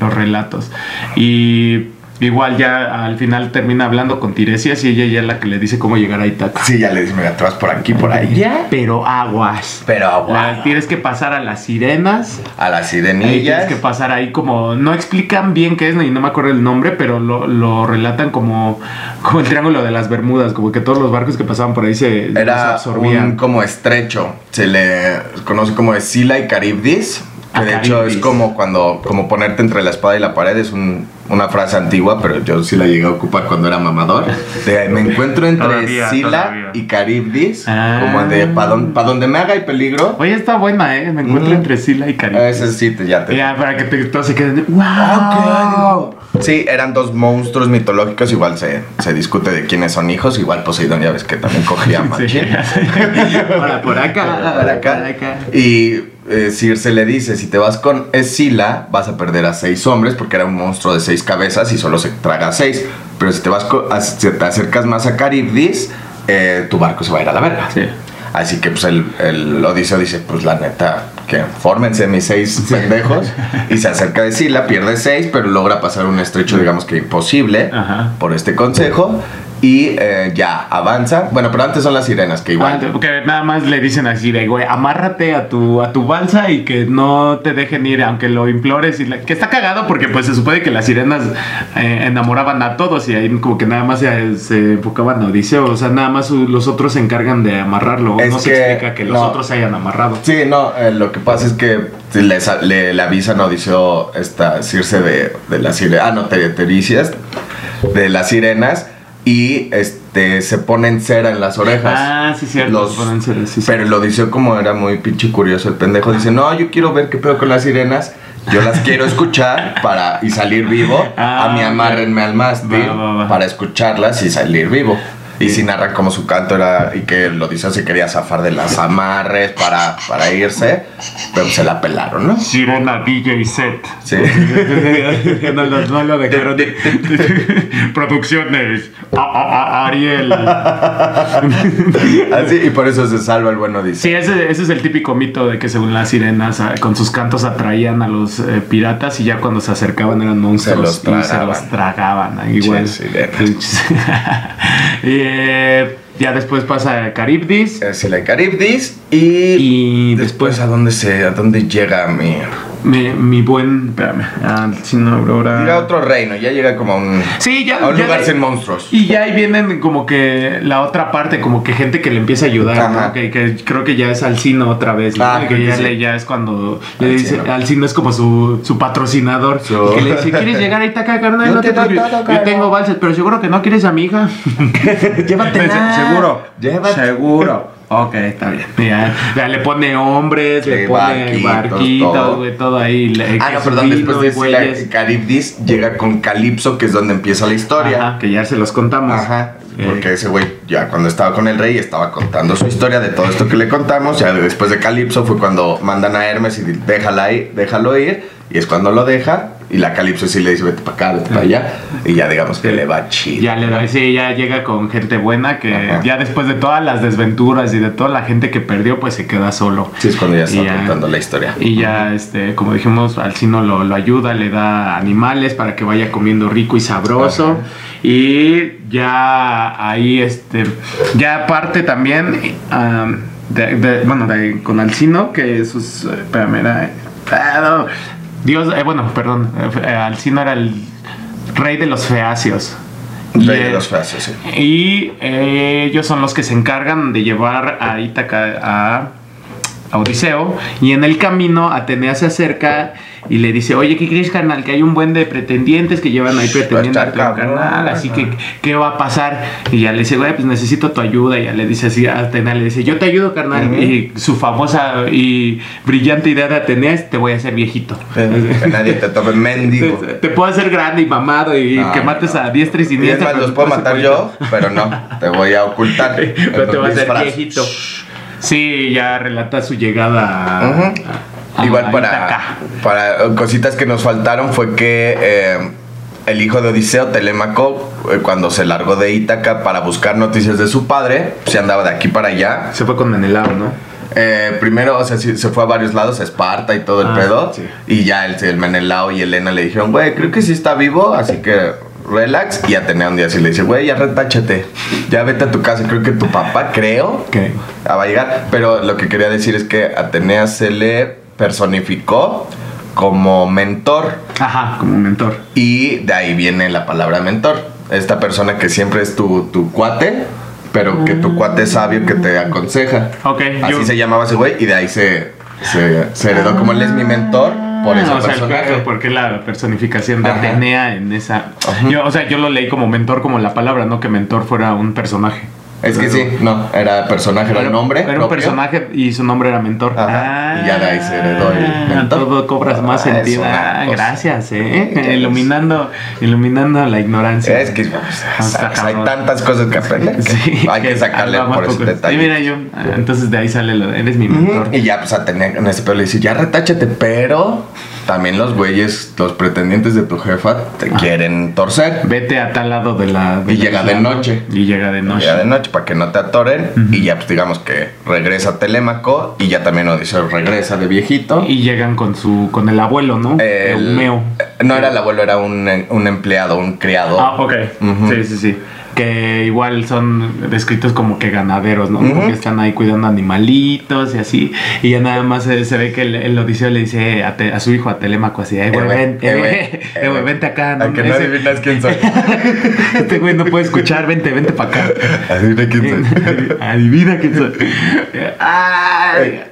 los relatos. Y igual ya al final termina hablando con Tiresias y ella ya es la que le dice cómo llegar a Itaca. Sí, ya le dice, mira, te vas por aquí, por allá. Pero aguas. Pero La- agua. tienes que pasar a las sirenas. A las Ahí tienes sirenillas. que pasar ahí como... No explican bien qué es, y no me acuerdo el nombre, pero lo, lo relatan como, como el Triángulo de las Bermudas, como que todos los barcos que pasaban por ahí se, se Era absorbían. un como estrecho. Se le conoce como Escila y Caribdis. Que de hecho es como cuando como ponerte entre la espada y la pared. Es un- una frase antigua, pero yo sí la llegué a ocupar cuando era mamador. De, me encuentro entre Todavía, todavía. y Caribdis. Ah. Como de para donde me haga y peligro. Oye, está buena, ¿eh? Me encuentro entre Sila y Caribe. Ese sí, te, ya te. Ya, para que te, todos se queden... de, ¡Wow! Sí, eran dos monstruos mitológicos. Igual se, se discute de quiénes son hijos. Igual Poseidón, ya ves que también cogía Sí. Ahora por acá. por acá. Y eh, Circe le dice, si te vas con Escila, vas a perder a seis hombres porque era un monstruo de seis cabezas y solo se traga seis. Pero si te vas con- a- si te acercas más a Caribdis, eh, tu barco se va a ir a la verga. Sí. Así que pues el, el Odiseo dice, pues la neta, que fórmense mis seis pendejos. Y se acerca de Sila, pierde seis, pero logra pasar un estrecho, digamos que imposible, Ajá. por este consejo. Y eh, ya, avanza. Bueno, pero antes son las sirenas, que igual... Ah, porque nada más le dicen así de, güey, amárrate a tu, a tu balsa y que no te dejen ir, aunque lo implores. Y la- que está cagado porque pues se supone que las sirenas eh, enamoraban a todos y ahí como que nada más se, se enfocaban a Odiseo. O sea, nada más los otros se encargan de amarrarlo. Es no se que- explica que los no. otros se hayan amarrado. Sí, no, eh, lo que pasa es que le, le- le avisan a Odiseo esta Circe de, de las sirenas, ah, no, Te- Tericias, de las sirenas, y este se ponen cera en las orejas. Ah, sí, cierto. Los- pueden ser así, sí. Pero el Odiseo, como era muy pinche curioso, el pendejo dice: No, yo quiero ver qué pedo con las sirenas. Yo las quiero escuchar para y salir vivo. Ah, a mí amárrenme al mástil Va, va, va. para escucharlas y salir vivo. Y si narran como su canto era y que el Odiseo se quería zafar de las amarres para, para irse, pero se la pelaron, ¿no? Sirena, DJ set. Sí. no, lo, no lo dejaron. Producciones. A- a- a- Ariel. Así, y por eso se salva el buen Odiseo. Sí, ese, ese es el típico mito de que según las sirenas ah, con sus cantos atraían a los eh, piratas y ya cuando se acercaban eran monstruos Se los y se los tragaban. ah, Igual. Y, eh, Ya después pasa a Caribdis. Es el Caribdis y, Y después después a dónde se a dónde llega mi mi, mi buen. Espérame. Alcino Aurora. llega a otro reino, ya llega como a un Sí, ya. a un ya lugar sin monstruos. Y ya ahí vienen como que la otra parte, como que gente que le empieza a ayudar. ¿no? que, que creo que ya es Alcino otra vez, ¿no? Ah, que ya, sí. le- ya es cuando le Alcino. dice, Alcino es como su, su patrocinador, que le dice, ¿quieres llegar a Itaca, carnal? Yo No te todo, Yo caro". tengo valses, pero seguro que no quieres a mi hija. Llévatela. Seguro. Llévatela. Seguro. Ok, está bien. Ya, ya le pone hombres, le pone barquitos, todo. güey, todo ahí. le- Ah, no, perdón, después de güeyes. la- Caribdis llega con Calipso, que es donde empieza la historia. Ajá, que ya se los contamos. Ajá. Eh, Porque ese güey, ya cuando estaba con el rey, estaba contando su historia de todo esto que le contamos. Ya después de Calipso fue cuando mandan a Hermes y déjala ir, déjalo ir. Y es cuando lo deja. Y la Calipso sí le dice, vete para acá, vete para allá. Y ya digamos que le va chido. Ya le da, sí, ya llega con gente buena que Ajá. ya después de todas las desventuras y de toda la gente que perdió, pues se queda solo. Sí, es cuando ya está contando la historia. Y ya, este, como dijimos, Alcino lo, lo ayuda, le da animales para que vaya comiendo rico y sabroso. Ajá. Y ya ahí, este, ya aparte también, de- de- bueno, de- con Alcino, que sus, eh, espérame, era, ah, no, Dios, eh, bueno, perdón, eh, Alcino era el rey de los feacios. Rey Y, de eh, los feacios, sí. y eh, ellos son los que se encargan de llevar a Ítaca a, a Odiseo. Y en el camino Atenea se acerca y le dice, oye, ¿qué crees, carnal? Que hay un buen de pretendientes que llevan ahí pretendiendo a tu carnal. Así que. ¿qué va a pasar? Y ya le dice, güey, pues necesito tu ayuda. Y ya le dice así a Atenea, le dice, yo te ayudo, carnal. Y su famosa y brillante idea de Atenea es, te voy a hacer viejito. Que nadie te tome mendigo. Te, te puedo hacer grande y mamado y No, que mates no. a diestra y Y es siniestra. los puedo matar yo, pero no, te voy a ocultar. Pero te va a hacer viejito. Sí, ya relata su llegada a- Igual a para, para cositas que nos faltaron fue que eh, el hijo de Odiseo, Telémaco, eh, cuando se largó de Ítaca para buscar noticias de su padre, se andaba de aquí para allá. Se fue con Menelao, ¿no? Eh, primero, o sea, sí, se fue a varios lados, a Esparta y todo el Ah, pedo. sí. Y ya el, el Menelao y Elena le dijeron, güey, creo que sí está vivo, así que relax. Y Atenea un día así le dice, güey, ya retáchate, ya vete a tu casa. Creo que tu papá, creo. Ah, va a llegar. Pero lo que quería decir es que Atenea se le personificó como mentor. Ajá, como mentor. Y de ahí viene la palabra mentor. Esta persona que siempre es tu, tu cuate, pero que tu cuate es sabio que te aconseja. Ok, Así yo- se llamaba ese güey y de ahí se, se, se heredó como él es mi mentor por Ah, o sea, el- porque la personificación de. Atenea en esa. Yo, o sea, yo lo leí como mentor, como la palabra, no que mentor fuera un personaje. Es que sí, no, era personaje, era el nombre. Era un propio. personaje y su nombre era mentor. Ajá, y ya de ahí se heredó el Ah, mentor. Todo cobras más Ah, sentido. Ah, cosa. gracias, eh. Iluminando, iluminando la ignorancia. Es que hay tantas cosas que aprender. que Sí, hay que sacarle por ese detalle. Sí, mira, yo. ah, Entonces de ahí sale lo de, eres mi mentor. Y ya, pues, Atenea en ese pedo le dice, ya retáchate, pero también los güeyes, los pretendientes de tu jefa, te quieren torcer. Vete a tal lado de la. Y la llega de noche. Y llega de noche. Ya de noche, para que no te atoren. Y ya, pues, digamos que regresa Telémaco y ya también Odiseo regresa de viejito. Y llegan con su con el abuelo, ¿no? El- Eumeo. No era el abuelo, era un, un empleado, un criado. Ah, ok. Sí, sí, sí. Que igual son descritos como que ganaderos, ¿no? Como Ujú. que están ahí cuidando animalitos y así. Y ya nada más se, se ve que el, el Odiseo le dice a, Te- a su hijo, a Telémaco, así, eh, güey, ven, eh, eh, güey, eh, eh, güey, vente acá. ¿no? Aunque no Ese- adivinas quién soy. Este güey no puede escuchar, vente, vente para acá. Adivina quién soy. Adivina quién soy. Ay.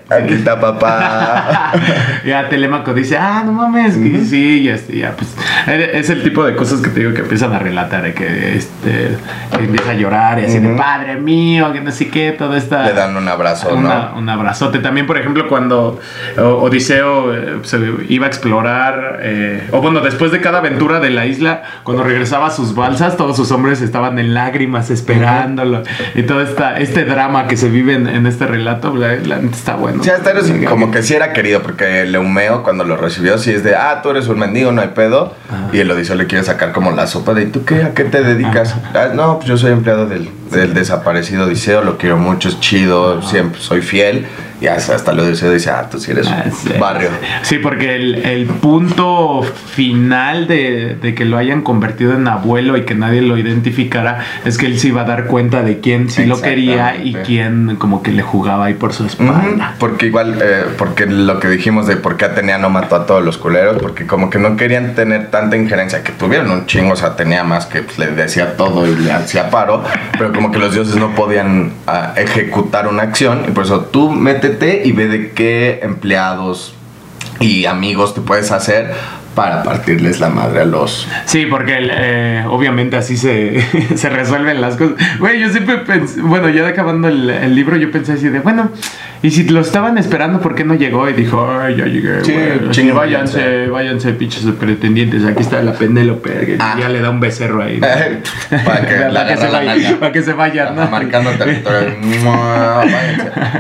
Aquí está papá. ya Telémaco dice, ah, no mames, que sí, ya, este, ya, pues. Es el tipo de cosas que te digo que empiezan a relatar, de que este que empieza a llorar y así de padre mío, que no sé qué, toda esta. Le dan un abrazo, una- ¿no? Un abrazote. También, por ejemplo, cuando Odiseo eh, se iba a explorar, eh, o bueno, después de cada aventura de la isla, cuando regresaba a sus balsas, todos sus hombres estaban en lágrimas esperándolo. Y todo esta, este drama que se vive en, en este relato, la, la neta está bueno. Sí, hasta eres como que sí era querido, porque el Eumeo cuando lo recibió, sí es de, ah, tú eres un mendigo, no hay pedo. Y el Odiseo le quiere sacar como la sopa de, ¿y tú qué? ¿A qué te dedicas? "Ah, no, pues yo soy empleado del, del desaparecido Odiseo, lo quiero mucho, es chido, siempre soy fiel. Y hasta, lo Odiseo dice, ah, tú sí eres Ah, sí. barrio. Sí, porque el, el punto final de, de que lo hayan convertido en abuelo y que nadie lo identificara es que él se iba a dar cuenta de quién sí lo quería y quién como que le jugaba ahí por su espalda. Porque igual, eh, porque lo que dijimos de por qué Atenea no mató a todos los culeros, porque como que no querían tener tanta injerencia, que tuvieron un chingo, o sea, Atenea más que pues, le decía todo y le hacía paro, pero como que los dioses no podían ah, ejecutar una acción, y por eso tú y ve de qué empleados y amigos te puedes hacer para partirles la madre a los... Sí, porque eh, obviamente así se, se resuelven las cosas. Güey, yo siempre pensé, bueno, ya acabando el, el libro, yo pensé así de, bueno, y si lo estaban esperando, ¿por qué no llegó? Y dijo, ay, ya llegué, Sí, güey. chingue, váyanse, váyanse. váyanse, pinches pretendientes. Aquí está la Penélope, Ah. ya le da un becerro ahí. para que, se la vaya- para que se vayan, ¿no? Marcando territorio.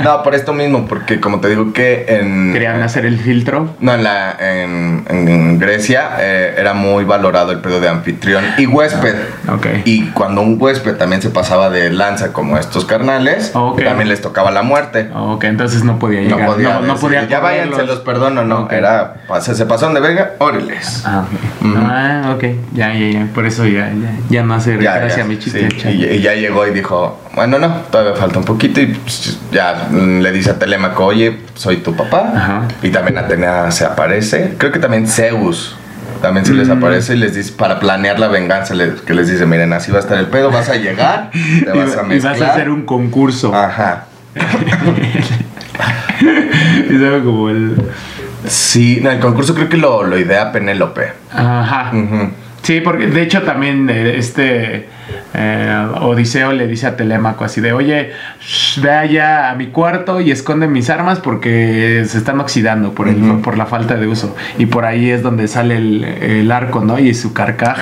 No, por esto mismo, porque como te digo que en... Querían hacer el filtro. No, en, la, en, en Grecia eh, era muy valorado el pedo de anfitrión y huésped. Ok. Y cuando un huésped también se pasaba de lanza como estos carnales, Ok. también les tocaba la muerte. Ok, entonces no podía No llegar. podía, no, no podía ya váyanse, los perdono, no. Ok. Era, pase- se pasaron de verga, óreles. Ah, ok. Ujú. Ah, ok. Ya, ya, ya. Por eso ya, ya, ya no hace Ya, gracia mi chiste. sí. y, y ya llegó y dijo, bueno, no, todavía falta un poquito. Y pues, ya le dice a Telémaco, oye, soy tu papá. Ajá. Y también Atenea se aparece. Creo que también Zeus también se les Mm. aparece y les dice, para planear la venganza, les- que les dice, miren, así va a estar el pedo, vas a llegar, te Y, vas a y mezclar. vas a hacer un concurso. Ajá. Y sabe como el. Sí, no, el concurso creo que lo, lo idea Penélope. Ajá. Ujú. Sí, porque de hecho también eh, este eh, Odiseo le dice a Telémaco así de, oye, shh, ve allá a mi cuarto y esconde mis armas porque se están oxidando por, el, por la falta de uso. Y por ahí es donde sale el, el arco, ¿no? Y su carcaj.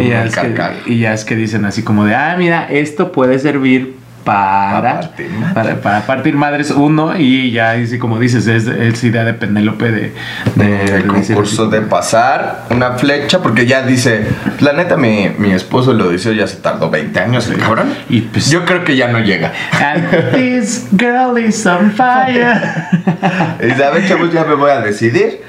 Y, ya es que, y ya es que dicen así como de, ah, mira, esto puede servir para, Para partir madres. para, para partir madres uno y ya así como dices es, es idea de Penélope de, de- de el decir concurso así de pasar una flecha, porque ya dice, la neta, mi, mi esposo lo dice, ya se tardó 20 años el cabrón. y pues Yo creo que ya no llega. And this girl is on fire. Y ver, chavos, ya me voy a decidir.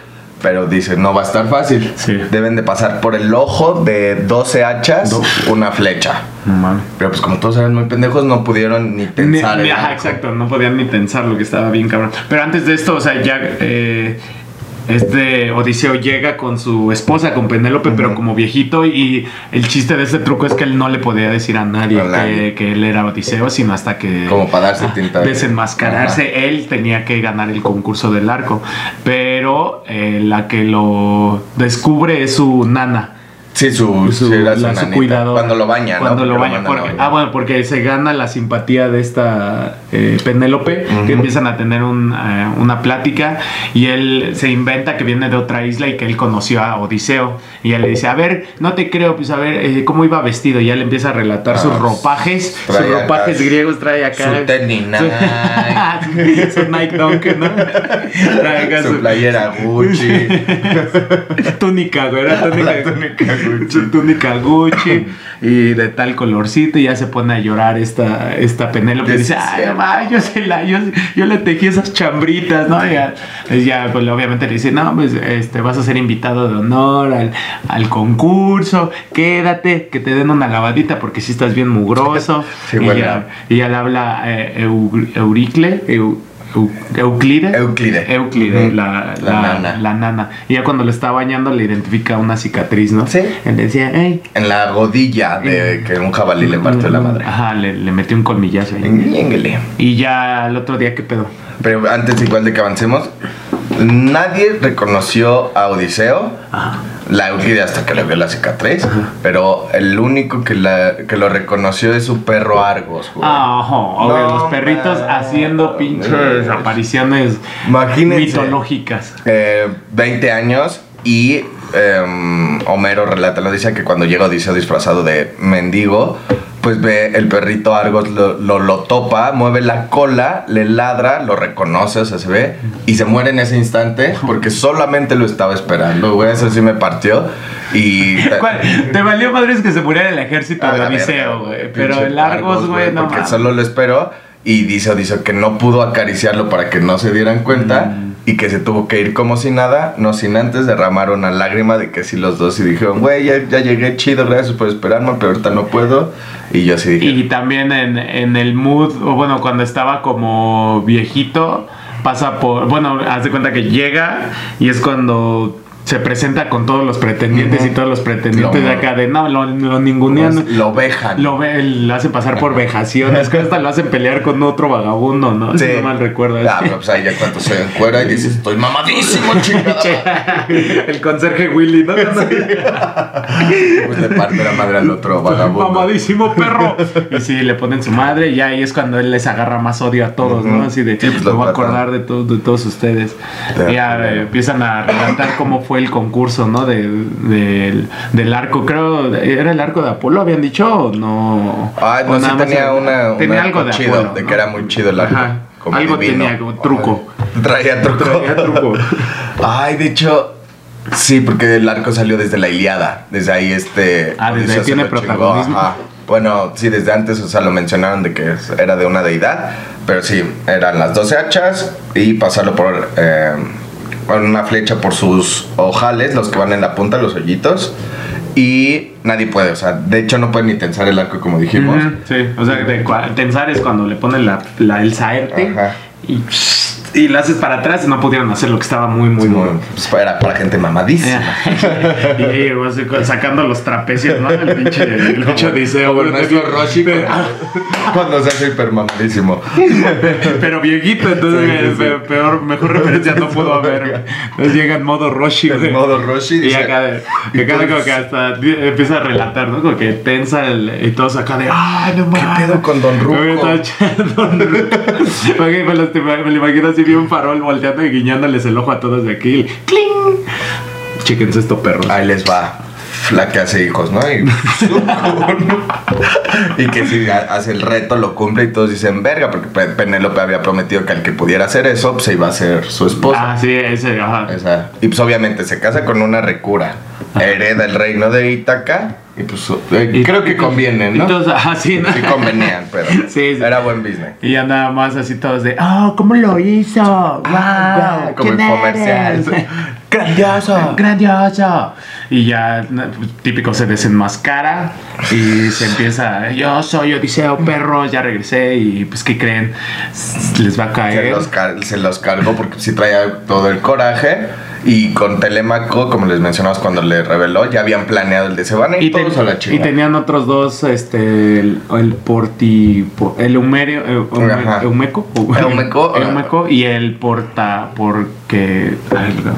Pero dice, no va a estar fácil. Sí. Deben de pasar por el ojo de 12 hachas Do- una flecha. Mames. Pero pues como todos eran muy pendejos, no pudieron ni Ni- pensar ni- en ajá, algo. exacto, no podían ni pensar lo que estaba bien cabrón. Pero antes de esto, o sea, ya eh, este Odiseo llega con su esposa, con Penélope, pero como viejito. Y el chiste de este truco es que él no le podía decir a nadie. Que, que él era Odiseo, sino hasta que. Como para darse tinta de- Desenmascararse. Él tenía que ganar el concurso del arco. Pero eh, la que lo descubre es su nana. Sí, su, su, cuidadora. Cuando lo baña, ¿no? Cuando lo baña. porque- ah, bueno, porque se gana la simpatía de esta eh, Penélope, que empiezan a tener un, eh, una plática y él se inventa que viene de otra isla y que él conoció a Odiseo. Y ella le dice, a ver, no te creo, pues a ver, eh, ¿cómo iba vestido? Y le empieza a relatar Ah, sus ropajes, sus acá ropajes griegos, trae acá. Su tenis Nike. su Nike Dunk, ¿no? Trae acá Su playera Gucci. túnica, güey, era túnica, La túnica. Su túnica Gucci y de tal colorcito y ya se pone a llorar esta, esta Penélope dice, ay, mamá, yo, se la, yo, yo le tejí esas chambritas, ¿no? Y ya, y ya, pues obviamente le dice, no, pues este, vas a ser invitado de honor al, al concurso, quédate, que te den una lavadita porque si estás bien mugroso. Sí, y, bueno. ya, y ya le habla eh, Eu- Euricle, Eu- Eu- Euclide. Euclide. Euclide, la, La la- nana. la nana. Y ya cuando lo está bañando le identifica una cicatriz, ¿no? Sí. Él decía, hey. En la godilla de que un jabalí le partió la madre. Ajá, le, le metió un colmillazo ahí. Ñénguele. Y ya el otro día, ¿qué pedo? Pero antes igual de que avancemos, nadie reconoció a Odiseo, Ajá. La Euclide hasta que le vio la cicatriz, pero el único que, la, que lo reconoció es su perro Argos. güey. Ah, obvio, No, los perritos man. haciendo pinches apariciones mitológicas. Eh, 20 años y em, Homero relata, lo dice que cuando llega Odiseo disfrazado de mendigo, pues ve el perrito Argos lo, lo, lo topa, mueve la cola, le ladra, lo reconoce, o sea, se ve, y se muere en ese instante porque solamente lo estaba esperando, güey, eso sí me partió. Y ¿Cuál? Te valió madres que se muriera el ejército de la Odiseo, güey. Pero el Argos, güey, no Porque solo lo esperó y dice Odiseo que no pudo acariciarlo para que no se dieran cuenta Mm. Y que se tuvo que ir como si nada, no sin antes derramar una lágrima de que sí los dos y dijeron, güey, ya, ya llegué chido, gracias por esperarme, pero ahorita no puedo. Y yo sí Y también en, en el mood, o bueno, cuando estaba como viejito, pasa por. Bueno, haz de cuenta que llega y es cuando se presenta con todos los pretendientes y todos los pretendientes Lo- de acá de no, lo, lo ningunean. lo vejan. Lo, ve, lo hacen pasar por vejaciones, que hasta lo hacen pelear con otro vagabundo, ¿no? Si Sí. no mal recuerdo. Ah, pero pues ahí ya cuando se encuera y dices, estoy mamadísimo, chingada. madre". el conserje Willy, ¿no? Pues le parte la madre al otro vagabundo. Mamadísimo perro. Y sí, le ponen su madre y ahí es cuando él les agarra más odio a todos, ¿no? Así de, Sí, pues, lo voy a acordar de, to- de todos ustedes. De Y ya eh, empiezan a relatar cómo fue el concurso, ¿no? De, del- del arco, creo, ¿era el arco de Apolo? ¿Habían dicho o no? O no, sí tenía era- una, Tenía una algo de chido, Apolo. de ¿no? que era muy chido el arco. Ajá. como Algo divino. tenía, como truco. Traía truco. Traía truco. Ay, de hecho, sí, porque el arco salió desde la Iliada. Desde ahí este. Ah, desde ahí tiene protagonismo. ajá. Bueno, sí, desde antes, o sea, lo mencionaron de que era de una deidad. Pero sí, eran las 12 hachas y pasarlo por. eh, con una flecha por sus ojales, los que van en la punta, los hoyitos. Y nadie puede, o sea, de hecho no pueden ni tensar el arco como dijimos. Sí, o sea, de tensar es cuando le ponen la, la- el saerte Ajá. y, y la haces para atrás y no pudieron hacer lo que estaba muy, muy bueno. pues, era para gente mamadísima. y ahí así, con- sacando los trapecios, ¿no? El pinche, el pinche Odiseo. Como el maestro Roshi Pero- cuando, se hace hipermamadísimo. Pero viejito, entonces Sí, sí, peor, mejor referencia no pudo haber. Entonces llega en modo Roshi. En modo Roshi Y dice- acá, de, y y acá como que hasta empieza a relatar, ¿no? Como que tensa el, y todos acá de, ¡ay, no mames! pedo con Don Ruco? Don Ruco. Me, lo, me lo así bien farol volteando y guiñándoles el ojo a todos de aquí. ¡Cling! Chéquense esto, perros. Ahí les va la que hace hijos, ¿no? Y, y que si ha- hace el reto, lo cumple y todos dicen, verga, porque Pe- Penélope había prometido que al que pudiera hacer eso, pues iba a ser su esposa. Ah, sí, ese, ajá. Esa- Y pues obviamente se casa con una recura, hereda el reino de Ítaca y pues eh, Y- creo que conviene, ¿no? Y todos, ajá, sí, ¿no? Sí convenían, pero Sí, sí. era buen business. Y ya nada más así todos de, oh, ¿cómo lo hizo? ¡Wow! guau, como ¿quién el comercial. eres?" ¡Grandioso! ¡Grandioso! Y ya, na- típico, se desenmascara y se empieza, yo soy Odiseo, perros, ya regresé y pues, ¿qué creen? Les va a Se caer. los, car- se los cargó porque sí traía todo el coraje. Y con Telémaco, como les mencionamos cuando le reveló, ya habían planeado el de se van a ir Y, ten- todos a la y chingada. tenían otros dos, este, el, el porti, po- el humerio, eh, eume- Ajá. eumeco, Eumeco, eumeco y el porta, porque, ay, no,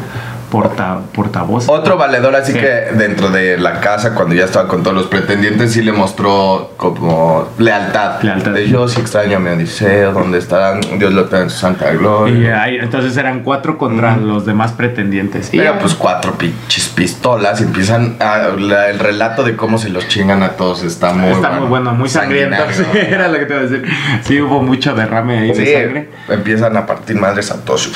porta, portavoz. Otro valedor, así Sí. que dentro de la casa, cuando ya estaba con todos los pretendientes, sí le mostró como lealtad. Lealtad. De yo sí extraño a mi Odiseo, ¿dónde estarán? Dios lo tenga en su santa Y gloria. ahí, entonces eran cuatro contra los demás pretendientes. Y ya, pues cuatro pinches pistolas y empiezan a- la- el relato de cómo se los chingan a todos está muy está muy bueno, muy sangriento. Sí, era lo que te iba a decir. Sí, hubo mucho derrame ahí Sí, de sangre. empiezan a partir madres a todos.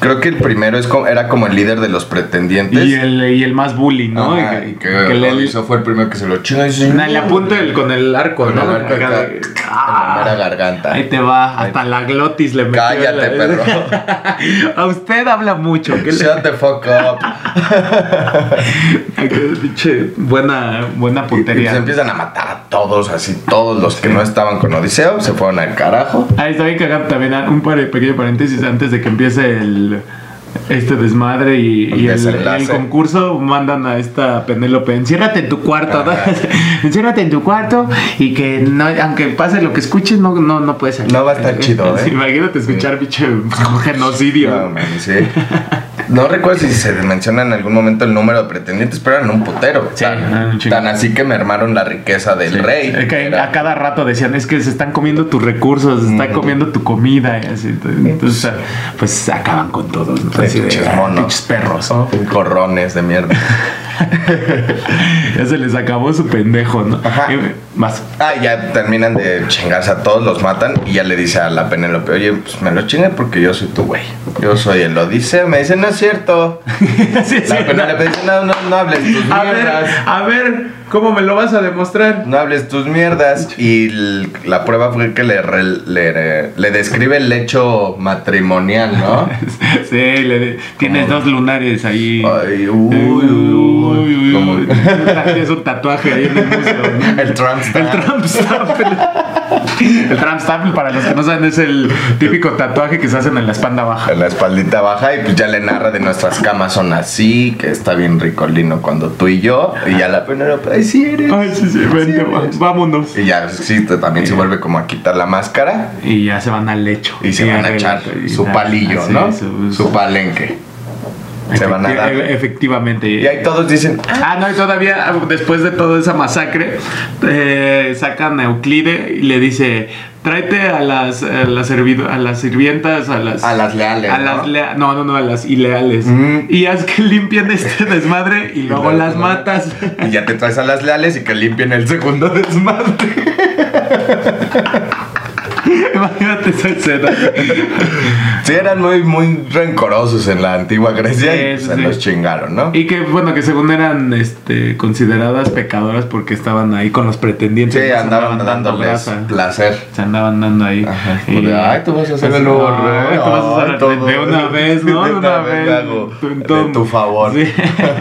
Creo que el primero es como- era como el líder de los pretendientes. Y el, y el más bully, ¿no? Ajá, Y y que- que, que le- Odiseo fue el primero que se lo chingó y dice, Na- le apunta el- con el arco, Con ¿no? el arco Acá acá, de- en la mera garganta. Ahí te va, hasta la glotis le metió. Cállate, la- perro. A usted habla mucho. ¿qué le- Shut the fuck up. Buena, buena Y puntería. se empiezan a matar a todos, así todos los que no estaban con Odiseo se fueron al carajo. Ahí está bien cagado también ah, un par- pequeño paréntesis antes de que empiece el este desmadre y, El y el, desenlace. el concurso mandan a esta Penélope enciérrate en tu cuarto enciérrate en tu cuarto y que no aunque pase lo que escuches no no no puedes salir No va a estar chido, ¿eh? Sí, imagínate escuchar pinche genocidio No, man, sí. No recuerdo si se menciona en algún momento el número de pretendientes, pero eran un putero. Sí, tan, tan así que mermaron la riqueza del Sí. rey. Es que Era- a cada rato decían, es que se están comiendo tus recursos, se están comiendo tu comida. Y así. Entonces, pues acaban con todos. ¿no? Sí, Así de, pinches "Ah, monos". pinches perros. Corrones de mierda. ya se les acabó su pendejo, ¿no? Ajá. Más. Ah, ya terminan de chingarse a todos, los matan y ya le dice a la Penélope, oye, pues me lo chingue porque yo soy tu güey. Yo soy el Odiseo. Me dice, no es cierto. Sí, sí, La Penélope dice, no, no, no hables tus A ver, mierdas. a ver, ¿cómo me lo vas a demostrar? No hables tus mierdas. Y la prueba fue que le, re- le, le describe el lecho matrimonial, ¿no? Sí, le- tienes ¿Cómo? dos lunares ahí. Ay, uy, uy, uy, uy. Tienes un tatuaje ahí en el museo. ¿no? El Trump El Trump Stample. El Stample, para los que no saben, es el típico tatuaje que se hacen en la espalda baja. en la espaldita baja y pues ya le narra de nuestras camas son así, que está bien ricolino cuando tú y yo. Y ya la Penélope, ay, sí eres. Ay, sí, sí, vente, Sí, vámonos. Y ya, sí, te- también se vuelve como a quitar la máscara Y ya se van al lecho. y se van a echar su palillo, así, ¿no? su- Su palenque. Se van a dar. e- Efectivamente. Y ahí todos dicen, Ah, no, y todavía después de toda esa masacre, eh, sacan a Euclide y le dice, tráete a las, a las, a las sirvientas, a las... a las leales. a ¿no? las lea- no, no, no, a las ileales. Mm. Y haz que limpien este desmadre y luego las matas. Y ya te traes a las leales y que limpien el segundo desmadre. Imagínate esa escena. Sí, eran muy, muy rencorosos en la antigua Grecia Sí, y sí, se los chingaron, ¿no? Y que, bueno, que según eran este, consideradas pecadoras porque estaban ahí con los pretendientes. Sí, ¿no? Andaban dando dándoles placer. Se andaban dando ahí. Ajá, Y- de, "Ay, tú vas a ser el nuevo Ay, rey, tú vas a el todo". de una vez, ¿no? De una vez hago de tu favor. Sí.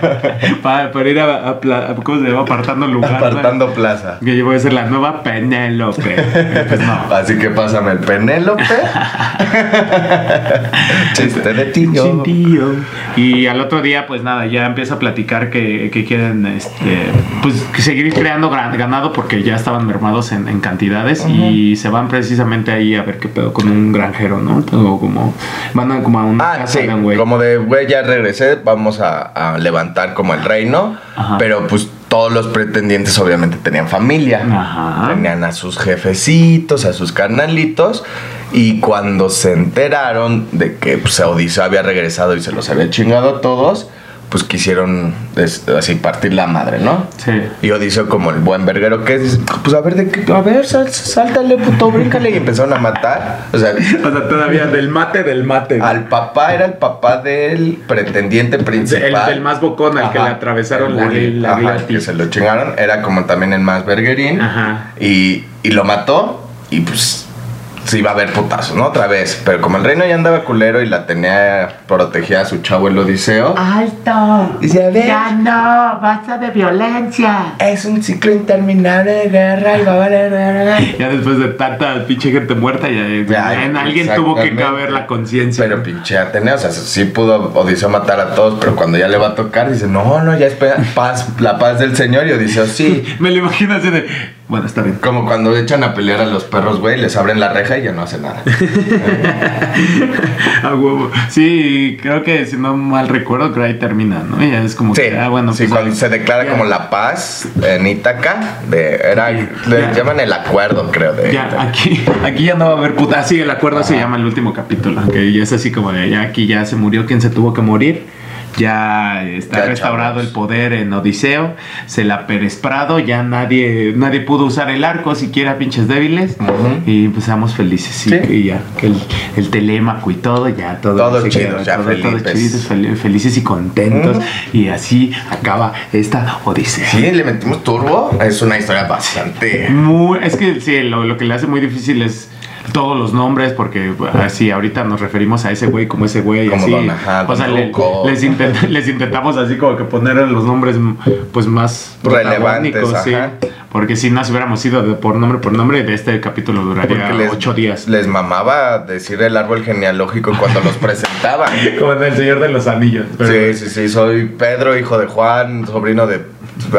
para, para ir a, a a- ¿cómo se llama? Apartando lugar. ¿no? Apartando plaza. Que yo voy a ser la nueva Penélope. Pues no. Así que pásame el Penélope. Chiste de tío. Y al otro día, pues nada, ya empieza a platicar que, que quieren este, pues, seguir creando gran- ganado porque ya estaban mermados en, en cantidades y se van precisamente ahí a ver qué pedo con un granjero, ¿no? O como van a, como a una Ah, casa sí, de un güey. como de, güey, ya regresé, vamos a, a levantar como el reino, Ajá. pero pues todos los pretendientes obviamente tenían familia, Ajá. tenían a sus jefecitos, a sus carnalitos, y cuando se enteraron de que pues, Odiseo había regresado y se los había chingado a todos, pues quisieron así partir la madre, ¿no? Sí. Y Odiseo, como el buen verguero que es, pues a ver, de qué, a ver, sal- sáltale, puto, bríncale. Y empezaron a matar. O sea, O sea, todavía del mate del mate. al papá era el papá del pretendiente principal. El del más bocón, al que le atravesaron el la, bully, la ajá, que se lo chingaron. Era como también el más verguerín. Ajá. Y, y lo mató. Y pues se iba a ver putazos, ¿no? Otra vez. Pero como el reino ya andaba culero y la tenía protegida a su chavo el Odiseo. Alto. Dice, a ver, Ya no, basta de violencia. es un ciclo interminable de guerra y va a. Ya después de tanta pinche gente muerta, ya, Ya, en alguien tuvo que caber la conciencia. Pero pinche Ateneo, o sea, sí pudo Odiseo matar a todos, pero cuando ya le va a tocar, dice, no, no, ya es pe- paz, la paz del Señor. Y Odiseo, sí. Me lo imagino así de. Bueno, está bien. Como cuando echan a pelear a los perros, güey, les abren la reja y ya no hace nada. A huevo. Sí, creo que si no mal recuerdo, que ahí termina, ¿no? Ya es como Sí, que, ah, bueno, sí, pues, cuando se declara ya. como la paz en Ítaca, de, era, le Ya. llaman el acuerdo, creo, de Ya, Ítaca. aquí, aquí ya no va a haber puta. Ah, sí, el acuerdo se llama el último capítulo. Que ya es así como de ya aquí ya se murió quien se tuvo que morir. Ya está Ya, restaurado chavos. el poder en Odiseo. Se la Pérez Prado. Ya nadie, nadie pudo usar el arco, siquiera pinches débiles. Y pues seamos felices. Sí, que ya, el, el telémaco y todo, ya todo. Se chidos, quedó, ya todo- felices. chiditos, fel- felices y contentos. Y así acaba esta Odisea. Sí, le metimos turbo. Es una historia bastante. Muy, es que sí, lo, lo que le hace muy difícil es todos los nombres, porque así ahorita nos referimos a ese güey como ese güey, Como así. don, ajá, o sea, le- les, intent- les intentamos así como que poner los nombres pues más Relevantes, sí. Porque si nos hubiéramos ido de por nombre por nombre, de este capítulo duraría les, ocho días. les mamaba decir el árbol genealógico cuando los presentaban. Como en el Señor de los Anillos. pero- Sí, sí, sí, soy Pedro, hijo de Juan, sobrino de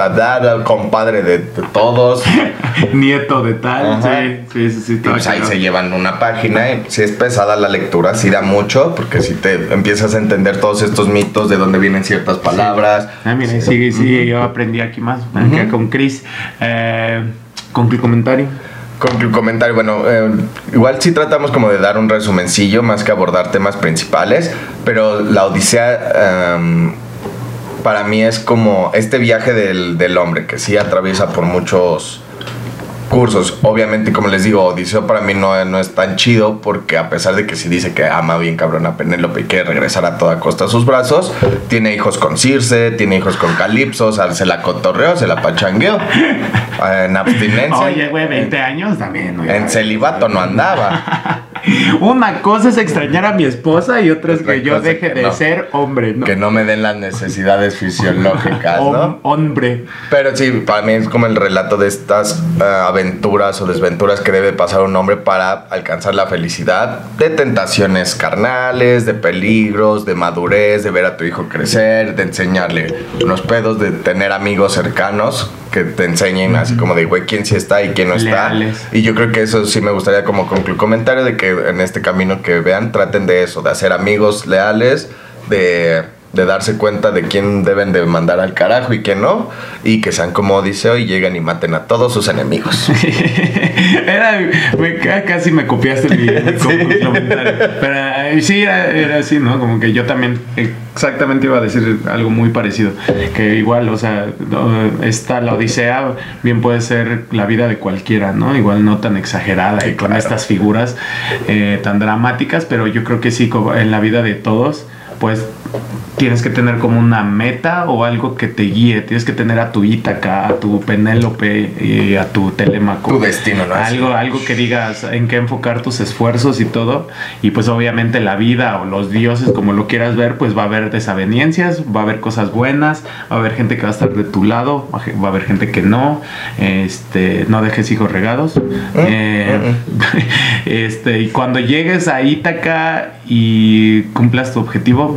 Adar, compadre de, de todos. Nieto de tal. Sí, sí, sí. sí Y pues ahí se llevan una página y si es pesada la lectura, sí da mucho, porque si te empiezas a entender todos estos mitos, de dónde vienen ciertas palabras. Ah, mira, sí, sí, yo aprendí aquí más, con Chris. Eh, con el comentario. Con el comentario, bueno, eh, igual sí tratamos como de dar un resumencillo más que abordar temas principales, pero la Odisea em, para mí es como este viaje del, del hombre que sí atraviesa por muchos cursos. Obviamente, como les digo, Odiseo para mí no, no es tan chido porque a pesar de que sí dice que ama bien cabrón a Penélope y quiere regresar a toda costa a sus brazos, tiene hijos con Circe, tiene hijos con Calipso, o sea, se la cotorreó, se la pachangueó. En abstinencia. Oye, güey, 20 años también. En celibato no andaba. Una cosa es extrañar a mi esposa y otra es Otra que yo deje que de ser hombre, ¿no? Que no me den las necesidades fisiológicas, ¿no? hombre. Pero sí, para mí es como el relato de estas eh, aventuras o desventuras que debe pasar un hombre para alcanzar la felicidad, de tentaciones carnales, de peligros, de madurez, de ver a tu hijo crecer, de enseñarle unos pedos, de tener amigos cercanos que te enseñen así como de, güey, quién sí está y quién no está. Leales. Y yo creo que eso sí me gustaría como concluir comentario de que en este camino que vean traten de eso, de hacer amigos leales, de, de darse cuenta de quién deben de mandar al carajo y quién no, y que sean como Odiseo y lleguen y maten a todos sus enemigos. Era, me- ca- casi me copiaste mi, mi co- comentario. Pero eh, sí, era, era así, ¿no? Como que yo también exactamente iba a decir algo muy parecido. Que igual, o sea, esta, la Odisea, bien puede ser la vida de cualquiera, ¿no? Igual no tan exagerada y con claro. estas figuras eh, tan dramáticas, pero yo creo que sí, como en la vida de todos, pues tienes que tener como una meta o algo que te guíe. Tienes que tener a tu Ítaca, a tu Penélope y a tu Telémaco. Tu destino, ¿no? Algo, algo que digas en qué enfocar tus esfuerzos y todo. Y pues obviamente la vida o los dioses, como lo quieras ver, pues va a haber desavenencias, va a haber cosas buenas, va a haber gente que va a estar de tu lado, va a haber gente que no. Este, no dejes hijos regados. Eh, este, y cuando llegues a Ítaca y cumplas tu objetivo,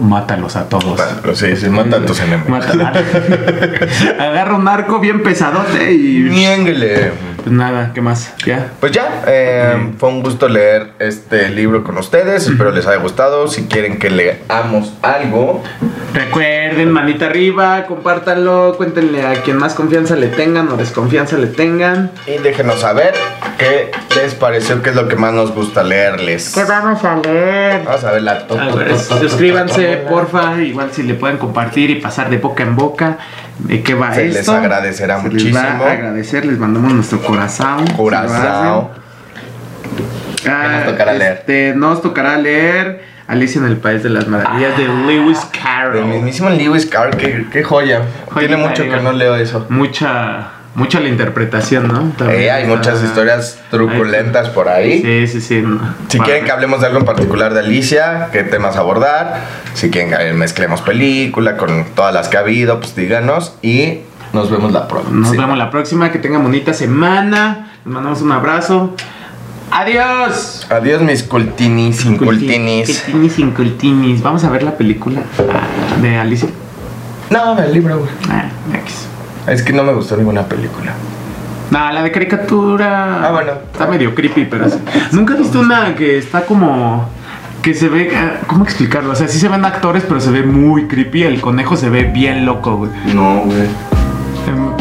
mátalos a todos. Pero sí, sí, mata a tus enemigos. Mata- Agarra un arco bien pesadote y. Niénguele. Pues nada, ¿qué más? ¿Ya? Pues ya, eh, fue un gusto leer este libro con ustedes. Espero les haya gustado. Si quieren que leamos algo, Recuerden, manita arriba, compártanlo, cuéntenle a quien más confianza le tengan o desconfianza le tengan. y déjenos saber qué les pareció, qué es lo que más nos gusta leerles. ¿Qué vamos a leer? Vamos a ver la to- Ah, to- pues, to- to- suscríbanse, porfa, igual si le pueden compartir y pasar de boca en boca de qué va Se les esto. agradecerá Se muchísimo. Les va a agradecer, les mandamos nuestro corazón. si Curazao. hacen. Ah, nos tocará leer? este, nos tocará leer Alicia en el País de las Maravillas de Lewis El Carroll. mismísimo Lewis Carroll, qué, qué joya. Tiene mucho que no leo eso. Mucha, mucha la interpretación, ¿no? También Eh, hay está- muchas historias truculentas por ahí. Sí, sí, sí. Si quieren que hablemos de algo en particular de Alicia, qué temas abordar, si quieren que mezclemos película con todas las que ha habido, pues díganos y nos vemos la próxima. Nos vemos la próxima. Que tengan bonita semana. Les mandamos un abrazo. Adiós. Adiós mis cultinis, incultinis. Cultinis, incultinis. Vamos a ver la película ah, de Alicia. No, el libro, güey. Ah, X. Es que no me gustó ninguna película. No, la de caricatura. Ah, bueno. Está medio creepy, pero sí. Nunca he visto una que está como. Que se ve. ah, ¿Cómo explicarlo? O sea, sí se ven actores, pero se ve muy creepy. El conejo se ve bien loco, güey. No, güey. Em,